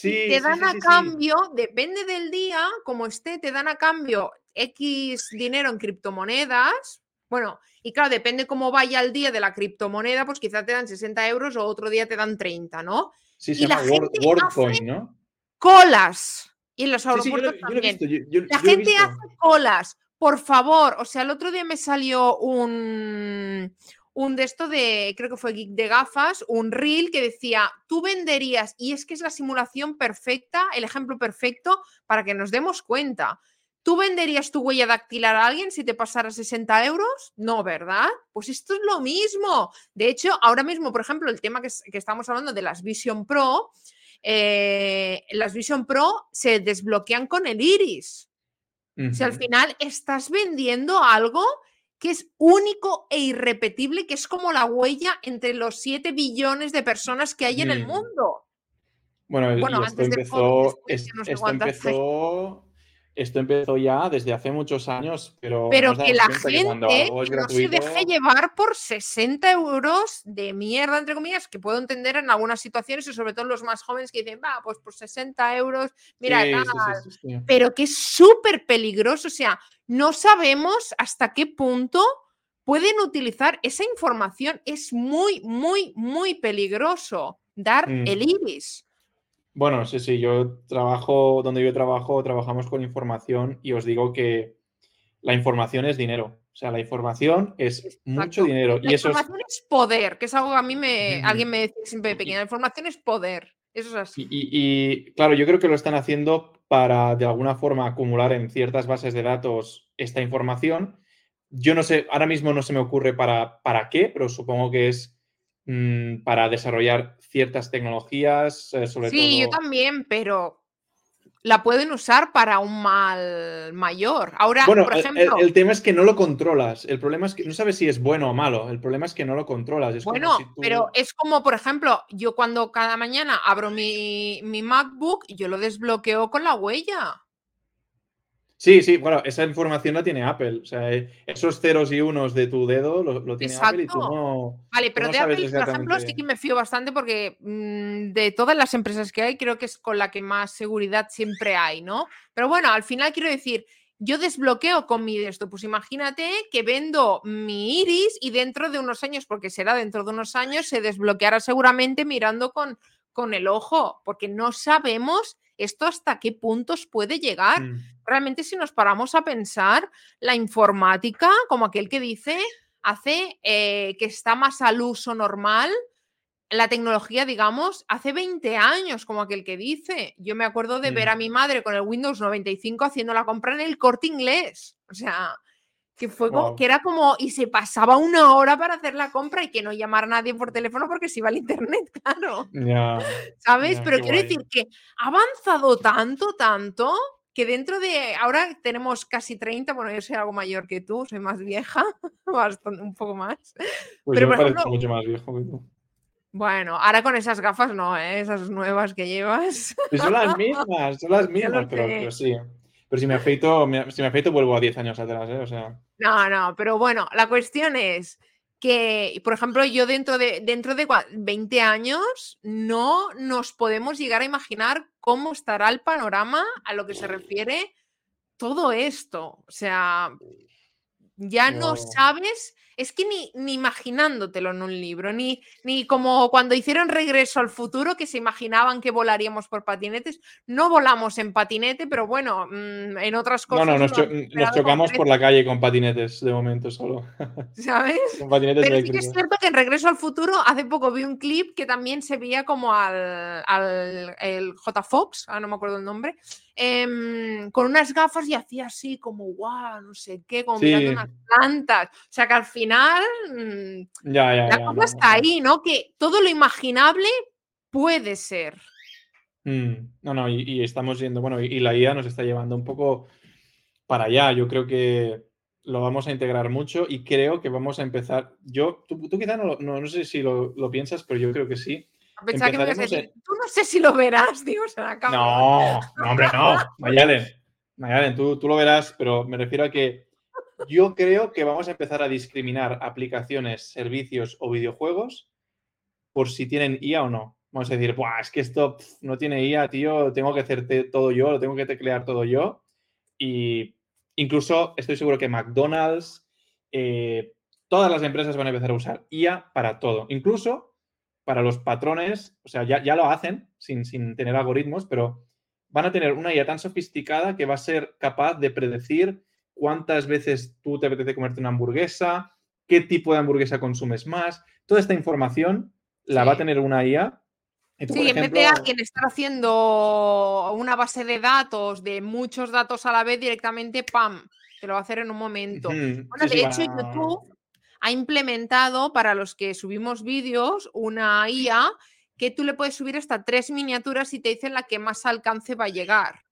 te dan a cambio, depende del día, como esté, te dan a cambio X dinero en criptomonedas. Bueno, y claro, depende cómo vaya el día de la criptomoneda, pues quizás te dan 60 euros o otro día te dan 30, ¿no? Sí, se llama WorldCoin, ¿no? Colas. Y en los aeropuertos también. la gente hace colas. Por favor, o sea, el otro día me salió un, un de esto de, creo que fue Geek de gafas, un reel que decía, tú venderías, y es que es la simulación perfecta, el ejemplo perfecto para que nos demos cuenta. ¿Tú venderías tu huella dactilar a alguien si te pasara 60 euros? No, ¿verdad? Pues esto es lo mismo. De hecho, ahora mismo, por ejemplo, el tema que, estamos hablando de las Vision Pro, eh, las Vision Pro se desbloquean con el iris. Si al final estás vendiendo algo que es único e irrepetible, que es como la huella entre los 7 billones de personas que hay en el mundo. Bueno, esto, empezó, esto empezó, esto empezó ya desde hace muchos años, pero. Pero que la gente no se deje llevar por 60 euros de mierda, entre comillas, que puedo entender en algunas situaciones y sobre todo los más jóvenes que dicen, va, pues por 60 euros, mira, tal. pero que es súper peligroso. O sea, no sabemos hasta qué punto pueden utilizar esa información. Es muy, muy, muy peligroso dar mm. el iris. Bueno, sí, sí, yo trabajo, donde yo trabajo, trabajamos con información y os digo que la información es dinero. O sea, la información es mucho dinero. La y información es... poder, que es algo que a mí me, alguien me dice siempre de pequeña. La información es poder. Eso es así. Y, claro, yo creo que lo están haciendo para de alguna forma acumular en ciertas bases de datos esta información. Yo no sé, ahora mismo no se me ocurre para, para qué, pero supongo que es Mm, para desarrollar ciertas tecnologías, eh, sobre todo. Sí, yo también, pero la pueden usar para un mal mayor. Ahora, por ejemplo. El, tema es que no lo controlas. El problema es que no sabes si es bueno o malo. El problema es que no lo controlas. bueno, pero es como, por ejemplo, yo cuando cada mañana abro mi, mi MacBook, yo lo desbloqueo con la huella. Sí, sí, bueno, esa información la tiene Apple. O sea, eh, esos ceros y unos de tu dedo lo, tiene Apple y tú no. Vale, pero de Apple, por ejemplo, sí que me fío bastante porque mm, de todas las empresas que hay, creo que es con la que más seguridad siempre hay, ¿no? Pero bueno, al final quiero decir, yo desbloqueo con mi esto. Pues imagínate que vendo mi iris y dentro de unos años, porque será dentro de unos años, se desbloqueará seguramente mirando con, con el ojo, porque no sabemos esto hasta qué puntos puede llegar. Mm. Realmente si nos paramos a pensar, la informática, como aquel que dice, hace eh, que está más al uso normal la tecnología, digamos, hace 20 años, como aquel que dice. Yo me acuerdo de ver a mi madre con el Windows 95 haciendo la compra en el corte inglés. O sea, que fue que era como, y se pasaba una hora para hacer la compra y que no llamar a nadie por teléfono porque se iba al internet, <laughs> claro. ¿Sabes? Pero quiero decir que ha avanzado tanto, tanto, que dentro de, ahora tenemos casi 30, bueno, yo soy algo mayor que tú, soy más vieja, <laughs> bastante, un poco más. Pues pero yo me mucho más viejo que tú. Bueno, ahora con esas gafas no, ¿eh? esas nuevas que llevas. <laughs> son las mismas, son las mismas, pero, sí. Pero si me afeito, si me afeito vuelvo a 10 años atrás, ¿eh? O sea. No, no, pero bueno, la cuestión es que, por ejemplo, yo dentro de, dentro de 20 años no nos podemos llegar a imaginar cómo estará el panorama a lo que se refiere todo esto. O sea, ya no sabes es que ni, ni, imaginándotelo en un libro, ni, ni como cuando hicieron Regreso al Futuro, que se imaginaban que volaríamos por patinetes. No volamos en patinete, pero bueno, mm, en otras cosas. No, no, nos, chocamos por la calle con patinetes de momento solo. <laughs> ¿Sabes? con patinetes pero sí que es cierto que en Regreso al Futuro hace poco vi un clip que también se veía como al, al el J. Fox, ah, no me acuerdo el nombre, Em, con unas gafas y hacía así como, wow, no sé qué, como mirando unas plantas. O sea que al final mm, ya, ya, la cosa está ahí, ¿no? Que todo lo imaginable puede ser. Mm, no, no, y, estamos yendo, bueno, y, la IA nos está llevando un poco para allá. Yo creo que lo vamos a integrar mucho y creo que vamos a empezar. Yo, tú, tú quizá no, no, no, sé si lo, lo, piensas, pero yo creo que sí. Pensaba que me decir, tú no sé si lo verás, <laughs> digo, se la No, no, hombre, no. Mayalen, Mayalen tú, tú lo verás, pero me refiero a que yo creo que vamos a empezar a discriminar aplicaciones, servicios o videojuegos por si tienen IA o no. Vamos a decir, Buah, es que esto no tiene IA, tío, tengo que hacerte todo yo, lo tengo que teclear todo yo. Y incluso estoy seguro que McDonald's, eh, todas las empresas van a empezar a usar IA para todo. Incluso para los patrones, o sea, ya, ya lo hacen sin, sin, tener algoritmos, pero van a tener una IA tan sofisticada que va a ser capaz de predecir cuántas veces tú te apetece comerte una hamburguesa, qué tipo de hamburguesa consumes más. Toda esta información la va a tener una IA. sí, en vez de alguien estar haciendo una base de datos, de muchos datos a la vez, directamente, ¡pam! Te lo va a hacer en un momento. Bueno, de hecho, YouTube ha implementado para los que subimos vídeos una IA que tú le puedes subir hasta tres miniaturas y te dicen la que más alcance va a llegar.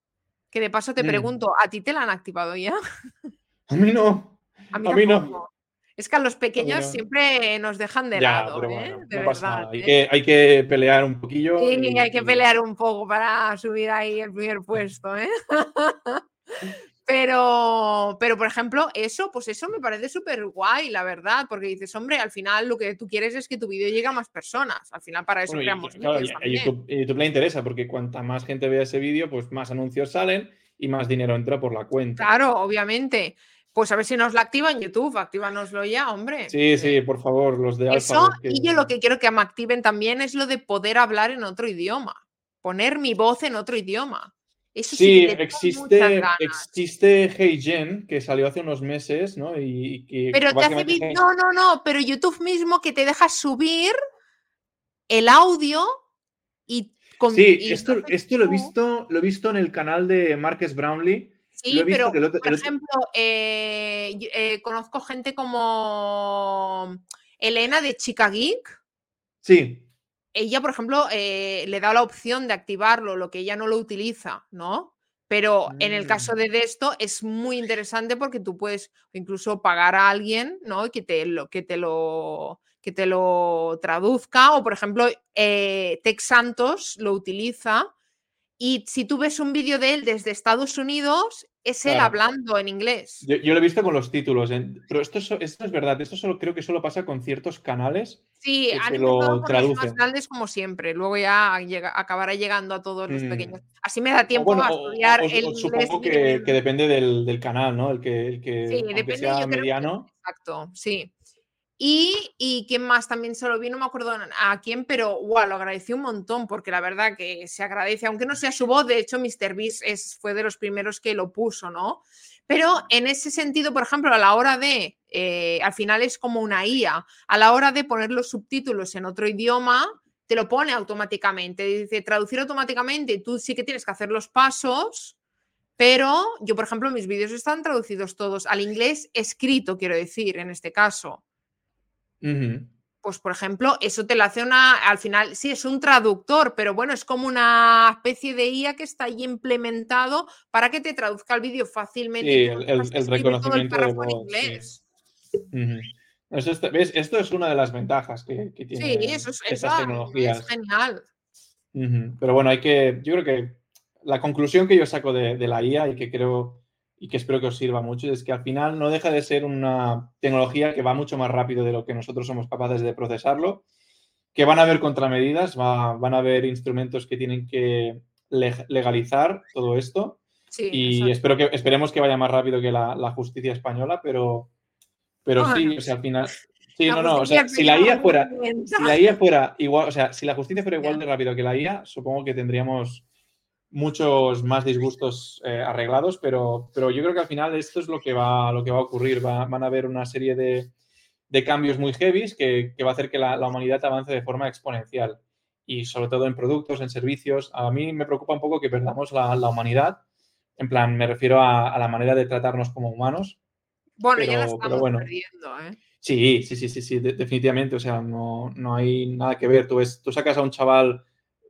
Que de paso te mm. pregunto, ¿a ti te la han activado ya? <laughs> A mí no. A mí, no. Es que a los pequeños siempre nos dejan de lado, ¿eh? de verdad. Hay, ¿eh? que, hay, que, pelear un poquillo. Sí, hay que pelear un poco para subir ahí el primer puesto, ¿eh? <laughs> Pero, pero, por ejemplo, eso, pues eso me parece súper guay, la verdad, porque dices, hombre, al final lo que tú quieres es que tu vídeo llegue a más personas. Al final, para eso creamos claro, YouTube, YouTube, le interesa, porque cuanta más gente vea ese vídeo, pues más anuncios salen y más dinero entra por la cuenta. Claro, obviamente. Pues a ver si nos la activan YouTube, actívanoslo ya, hombre. Sí, sí, por favor, los de Eso, y yo lo que quiero que me activen también es lo de poder hablar en otro idioma, poner mi voz en otro idioma sí, existe, existe HeyGen, que salió hace unos meses, ¿no? Y, pero te hace No, no, no, pero YouTube mismo que te deja subir el audio y... Con, sí, esto, esto lo, he visto, lo he visto en el canal de Marques Brownlee. Sí, pero por ejemplo, eh, eh, conozco gente como Elena de Chica Geek. Sí ella, por ejemplo, eh, le da la opción de activarlo, lo que ella no lo utiliza, ¿no? Pero en el caso mm. de esto es muy interesante porque tú puedes incluso pagar a alguien, ¿no? Que te lo, que te lo, que te lo traduzca. O, por ejemplo, eh, Tex Santos lo utiliza. Y si tú ves un vídeo de él desde Estados Unidos, es él hablando en inglés. Yo, lo he visto con los títulos, pero esto es, esto es verdad, esto solo creo que solo pasa con ciertos canales. Sí, han lo traducen. Los grandes como siempre, luego ya acabará llegando a todos los mm. pequeños. Así me da tiempo a estudiar el Supongo que, que, depende del, canal, ¿no? El que, el que sí, depende, sea mediano. exacto, sí. Y, y quién más también se lo vi, no me acuerdo a quién, pero wow, lo agradecí un montón porque la verdad que se agradece, aunque no sea su voz, de hecho Mr. Beast fue de los primeros que lo puso, ¿no? Pero en ese sentido, por ejemplo, a la hora de, eh, al final es como una IA, a la hora de poner los subtítulos en otro idioma, te lo pone automáticamente, dice traducir automáticamente, tú sí que tienes que hacer los pasos, pero yo, por ejemplo, mis vídeos están traducidos todos al inglés escrito, quiero decir, en este caso. Pues, por ejemplo, eso te lo hace una, al final, sí, es un traductor, pero bueno, es como una especie de IA que está ahí implementado para que te traduzca el vídeo fácilmente. Sí, el, reconocimiento de voz. inglés. Esto es una de las ventajas que, tiene sí, eso es, esas tecnologías. Es genial. Pero bueno, hay que, yo creo que la conclusión que yo saco de, de la IA y que creo y que espero que os sirva mucho, es que al final no deja de ser una tecnología que va mucho más rápido de lo que nosotros somos capaces de procesarlo, que van a haber contramedidas, van a haber instrumentos que tienen que legalizar todo esto. y espero que, esperemos que vaya más rápido que la, justicia española, pero, pero sí, o sea, al final... Sí, no, no, o sea, si la IA fuera, si la IA fuera igual, o sea, si la justicia fuera igual de rápido que la IA, supongo que tendríamos muchos más disgustos eh, arreglados, pero, pero yo creo que al final esto es lo que va, lo que va a ocurrir. van a haber una serie de, cambios muy heavy que, va a hacer que la, humanidad avance de forma exponencial y sobre todo en productos, en servicios. A mí me preocupa un poco que perdamos la, humanidad. En plan, me refiero a, la manera de tratarnos como humanos. Bueno, ya la estamos perdiendo, ¿eh? Sí, sí, sí, sí, sí, definitivamente. O sea, no, no hay nada que ver. Tú, tú sacas a un chaval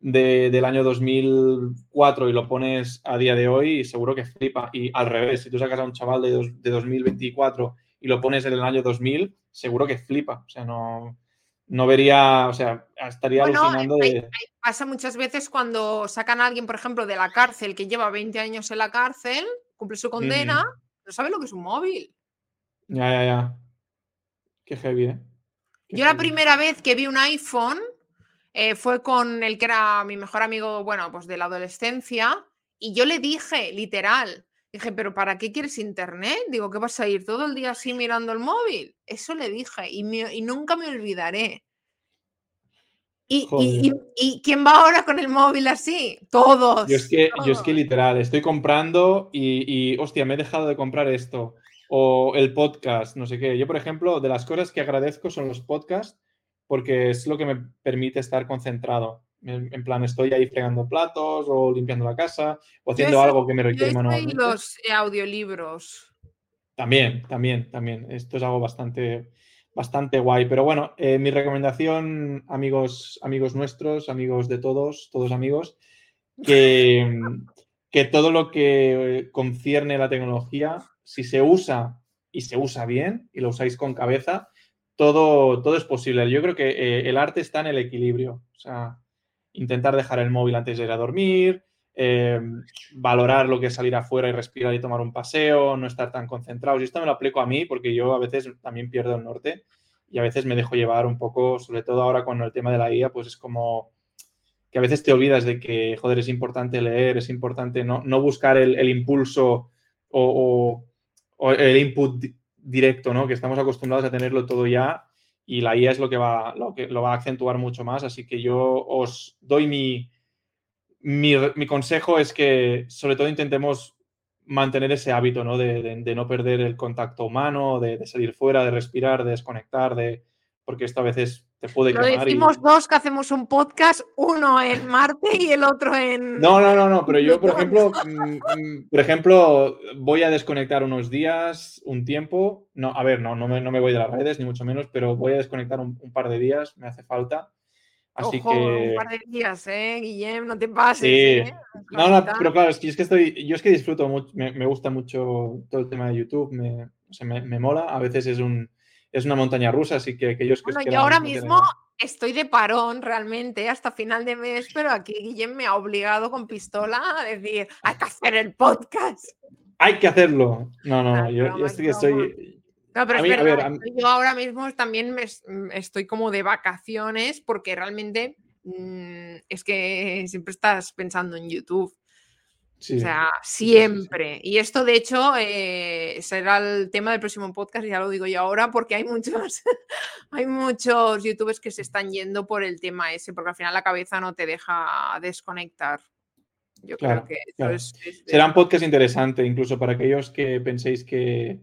del año 2004 y lo pones a día de hoy, seguro que flipa. Y al revés, si tú sacas a un chaval de, de 2024 y lo pones en el año 2000, seguro que flipa. O sea, no, no vería, o sea, estaría alucinando de... pasa muchas veces cuando sacan a alguien, por ejemplo, de la cárcel, que lleva 20 años en la cárcel, cumple su condena, no sabe lo que es un móvil. Ya, ya, ya. Qué heavy, ¿eh? Yo la primera vez que vi un iPhone eh, fue con el que era mi mejor amigo, bueno, pues de la adolescencia, y yo le dije, literal, dije, pero ¿para qué quieres internet? Digo, ¿qué vas a ir todo el día así mirando el móvil? Eso le dije, y, y nunca me olvidaré. ¿Y, y, quién va ahora con el móvil así? Todos. Yo es que, Yo es que literal, estoy comprando y, hostia, me he dejado de comprar esto. O el podcast, no sé qué. Yo, por ejemplo, de las cosas que agradezco son los podcasts porque es lo que me permite estar concentrado. En, plan, estoy ahí fregando platos o limpiando la casa o haciendo algo que me requiere manualmente. los audiolibros. También, también, también. Esto es algo bastante, bastante guay. Pero bueno, eh, mi recomendación, amigos, amigos nuestros, amigos de todos, todos amigos, que, que todo lo que concierne la tecnología, si se usa y se usa bien y lo usáis con cabeza, todo, todo es posible. Yo creo que eh, el arte está en el equilibrio. O sea, intentar dejar el móvil antes de ir a dormir, eh, valorar lo que es salir afuera y respirar y tomar un paseo, no estar tan concentrados. Y esto me lo aplico a mí porque yo a veces también pierdo el norte y a veces me dejo llevar un poco, sobre todo ahora con el tema de la guía, pues es como que a veces te olvidas de que, joder, es importante leer, es importante no, buscar el, impulso o, el input directo, ¿no? Que estamos acostumbrados a tenerlo todo ya y la IA es lo que va, lo que lo va a acentuar mucho más. Así que yo os doy mi, mi, consejo es que sobre todo intentemos mantener ese hábito, ¿no? De, no perder el contacto humano, de, de, salir fuera, de respirar, de desconectar, de, porque esto a veces te puede Lo decimos dos que hacemos un podcast, uno en Marte y el otro en... No, no, no, no, pero yo, por ejemplo, mm, mm, por ejemplo, voy a desconectar unos días, un tiempo, no, a ver, no, no me, no me voy de las redes, ni mucho menos, pero voy a desconectar un, par de días, me hace falta. Así Ojo, que... un par de días, ¿eh, Guillem? No te pases. Sí. ¿eh? No, no, pero claro, es que, es que estoy, yo es que disfruto mucho, me, me gusta mucho todo el tema de YouTube, me, o sea, me, me mola, a veces es un es una montaña rusa, así que aquellos que... Bueno, yo ahora mismo estoy de parón realmente hasta final de mes, pero aquí Guillem me ha obligado con pistola a decir, hay que hacer el podcast. hay que hacerlo. No, no, yo, yo estoy, estoy, no, pero es verdad, yo ahora mismo también me, mm, estoy como de vacaciones porque realmente mm, es que siempre estás pensando en YouTube. O sea, siempre. y esto, de hecho, eh, será el tema del próximo podcast, ya lo digo yo ahora, porque hay muchos, <laughs> hay muchos youtubers que se están yendo por el tema ese, porque al final la cabeza no te deja desconectar. Yo creo que eso es, Será un podcast interesante, incluso para aquellos que penséis que,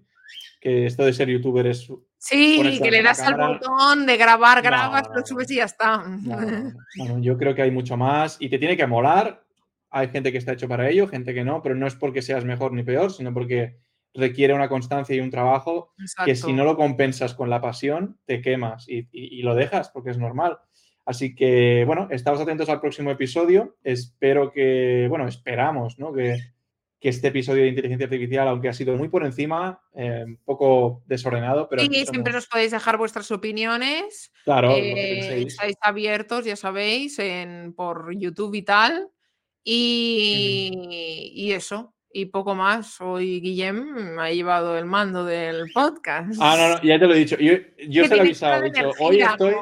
que esto de ser youtuber es... Sí, que le das al botón de grabar, grabas, lo subes y ya está. <laughs> yo creo que hay mucho más y te tiene que molar. Hay gente que está hecho para ello, gente que no, pero no es porque seas mejor ni peor, sino porque requiere una constancia y un trabajo que si no lo compensas con la pasión, te quemas y, y, lo dejas porque es normal. Así que, bueno, estamos atentos al próximo episodio. Espero que, bueno, esperamos, ¿no? Que, que este episodio de inteligencia artificial, aunque ha sido muy por encima, eh, un poco desordenado, pero... Sí, siempre nos podéis dejar vuestras opiniones. Claro, eh, estáis abiertos, ya sabéis, en, por YouTube y tal. Y, y, eso, y poco más. Hoy Guillem ha llevado el mando del podcast. Ah, no, no ya te lo he dicho. Yo, yo se lo he avisado. Dicho, hoy estoy...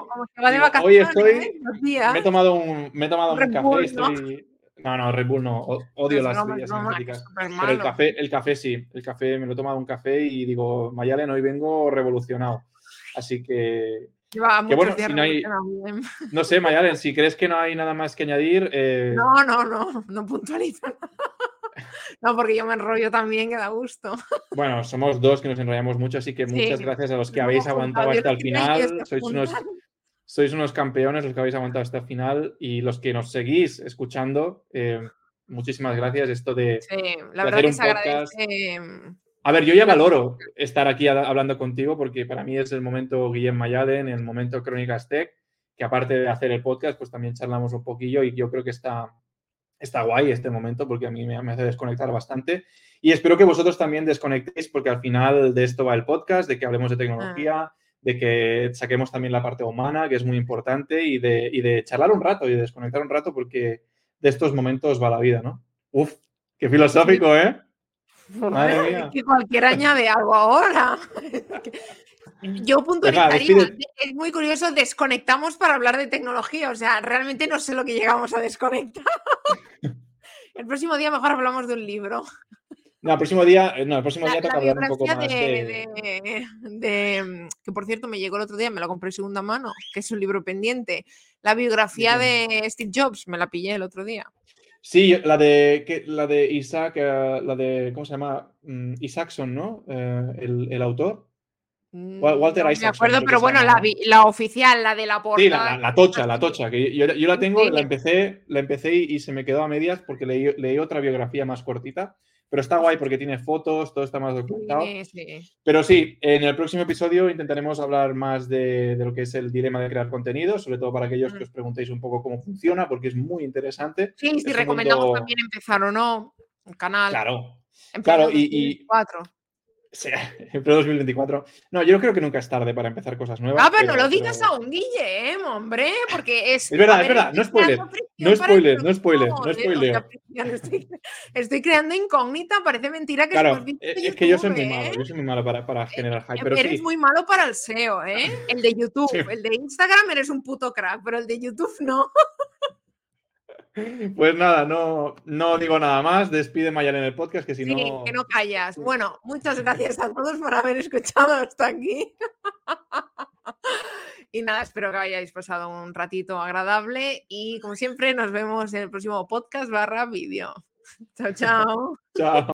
hoy estoy... Me he tomado un, me he tomado un café, estoy no, no, Red Bull no. Odio las bebidas energéticas. Pero el café, el café sí. El café, me lo he tomado un café y digo, Mayalen, hoy vengo revolucionado. Así que. Bueno, si no, hay, no sé, Mayalen, si crees que no hay nada más que añadir. Eh, no, no, no, no puntualiza. <laughs> No, porque yo me enrollo también, que da gusto. Bueno, somos dos que nos enrollamos mucho, así que muchas gracias a los que habéis aguantado hasta el final. Sois unos, sois unos campeones los que habéis aguantado hasta el final y los que nos seguís escuchando, eh, muchísimas gracias. Esto de, sí, la verdad que se agradece. A ver, yo ya valoro estar aquí hablando contigo porque para mí es el momento Guillem Mayalen, el momento Crónicas Tech, que aparte de hacer el podcast, pues también charlamos un poquillo y yo creo que está, está guay este momento porque a mí me, hace desconectar bastante. Y espero que vosotros también desconectéis porque al final de esto va el podcast, de que hablemos de tecnología. Ah de que saquemos también la parte humana, que es muy importante, y de, y de charlar un rato y de desconectar un rato, porque de estos momentos va la vida, ¿no? Uf, qué filosófico, ¿eh? Madre mía. Que cualquiera añade algo ahora. <laughs> Yo puntualizaría, es muy curioso, desconectamos para hablar de tecnología, o sea, realmente no sé lo que llegamos a desconectar. <laughs> El próximo día mejor hablamos de un libro. No, el próximo día, eh, no, el próximo día toca hablar un poco más de, de, Que por cierto me llegó el otro día, me lo compré segunda mano, que es un libro pendiente. La biografía de Steve Jobs, me la pillé el otro día. Sí, la de, que, la de Isaac, eh, la de, ¿cómo se llama? Mm, Isaacson, ¿no? Eh, el, el, autor. Mm, Walter no Isaacson. Me acuerdo, pero bueno, la, la, oficial, la de la portada. Sí, la, la tocha, la tocha. Que yo, yo la tengo, la empecé, la empecé y, y, se me quedó a medias porque leí, leí otra biografía más cortita pero está guay porque tiene fotos, todo está más documentado. Pero sí, en el próximo episodio intentaremos hablar más de, lo que es el dilema de crear contenido, sobre todo para aquellos que os preguntéis un poco cómo funciona, porque es muy interesante. Sí, si recomendamos también empezar o no el canal. Claro. claro, y, y, Sí, <laughs> en 2024. No, yo creo que nunca es tarde para empezar cosas nuevas. Ah, pero, no lo digas a un Guillem, hombre, porque es. Es verdad, es verdad, no spoiler. No spoiler, no spoiler, no spoiler. Estoy, creando incógnita, parece mentira que claro, visto e, es que yo soy muy malo, ¿eh? yo soy muy malo para, para generar hype. Pero eres muy malo para el SEO, ¿eh? El de <laughs> YouTube, el de Instagram eres un puto crack, pero el de YouTube no. <laughs> Pues nada, no, no digo nada más. Despide Mayal en el podcast, que si sí, no. que no callas. Bueno, muchas gracias a todos por haber escuchado hasta aquí. <laughs> Y nada, espero que hayáis pasado un ratito agradable y como siempre nos vemos en el próximo podcast barra vídeo. <laughs> Chao, chao. chao.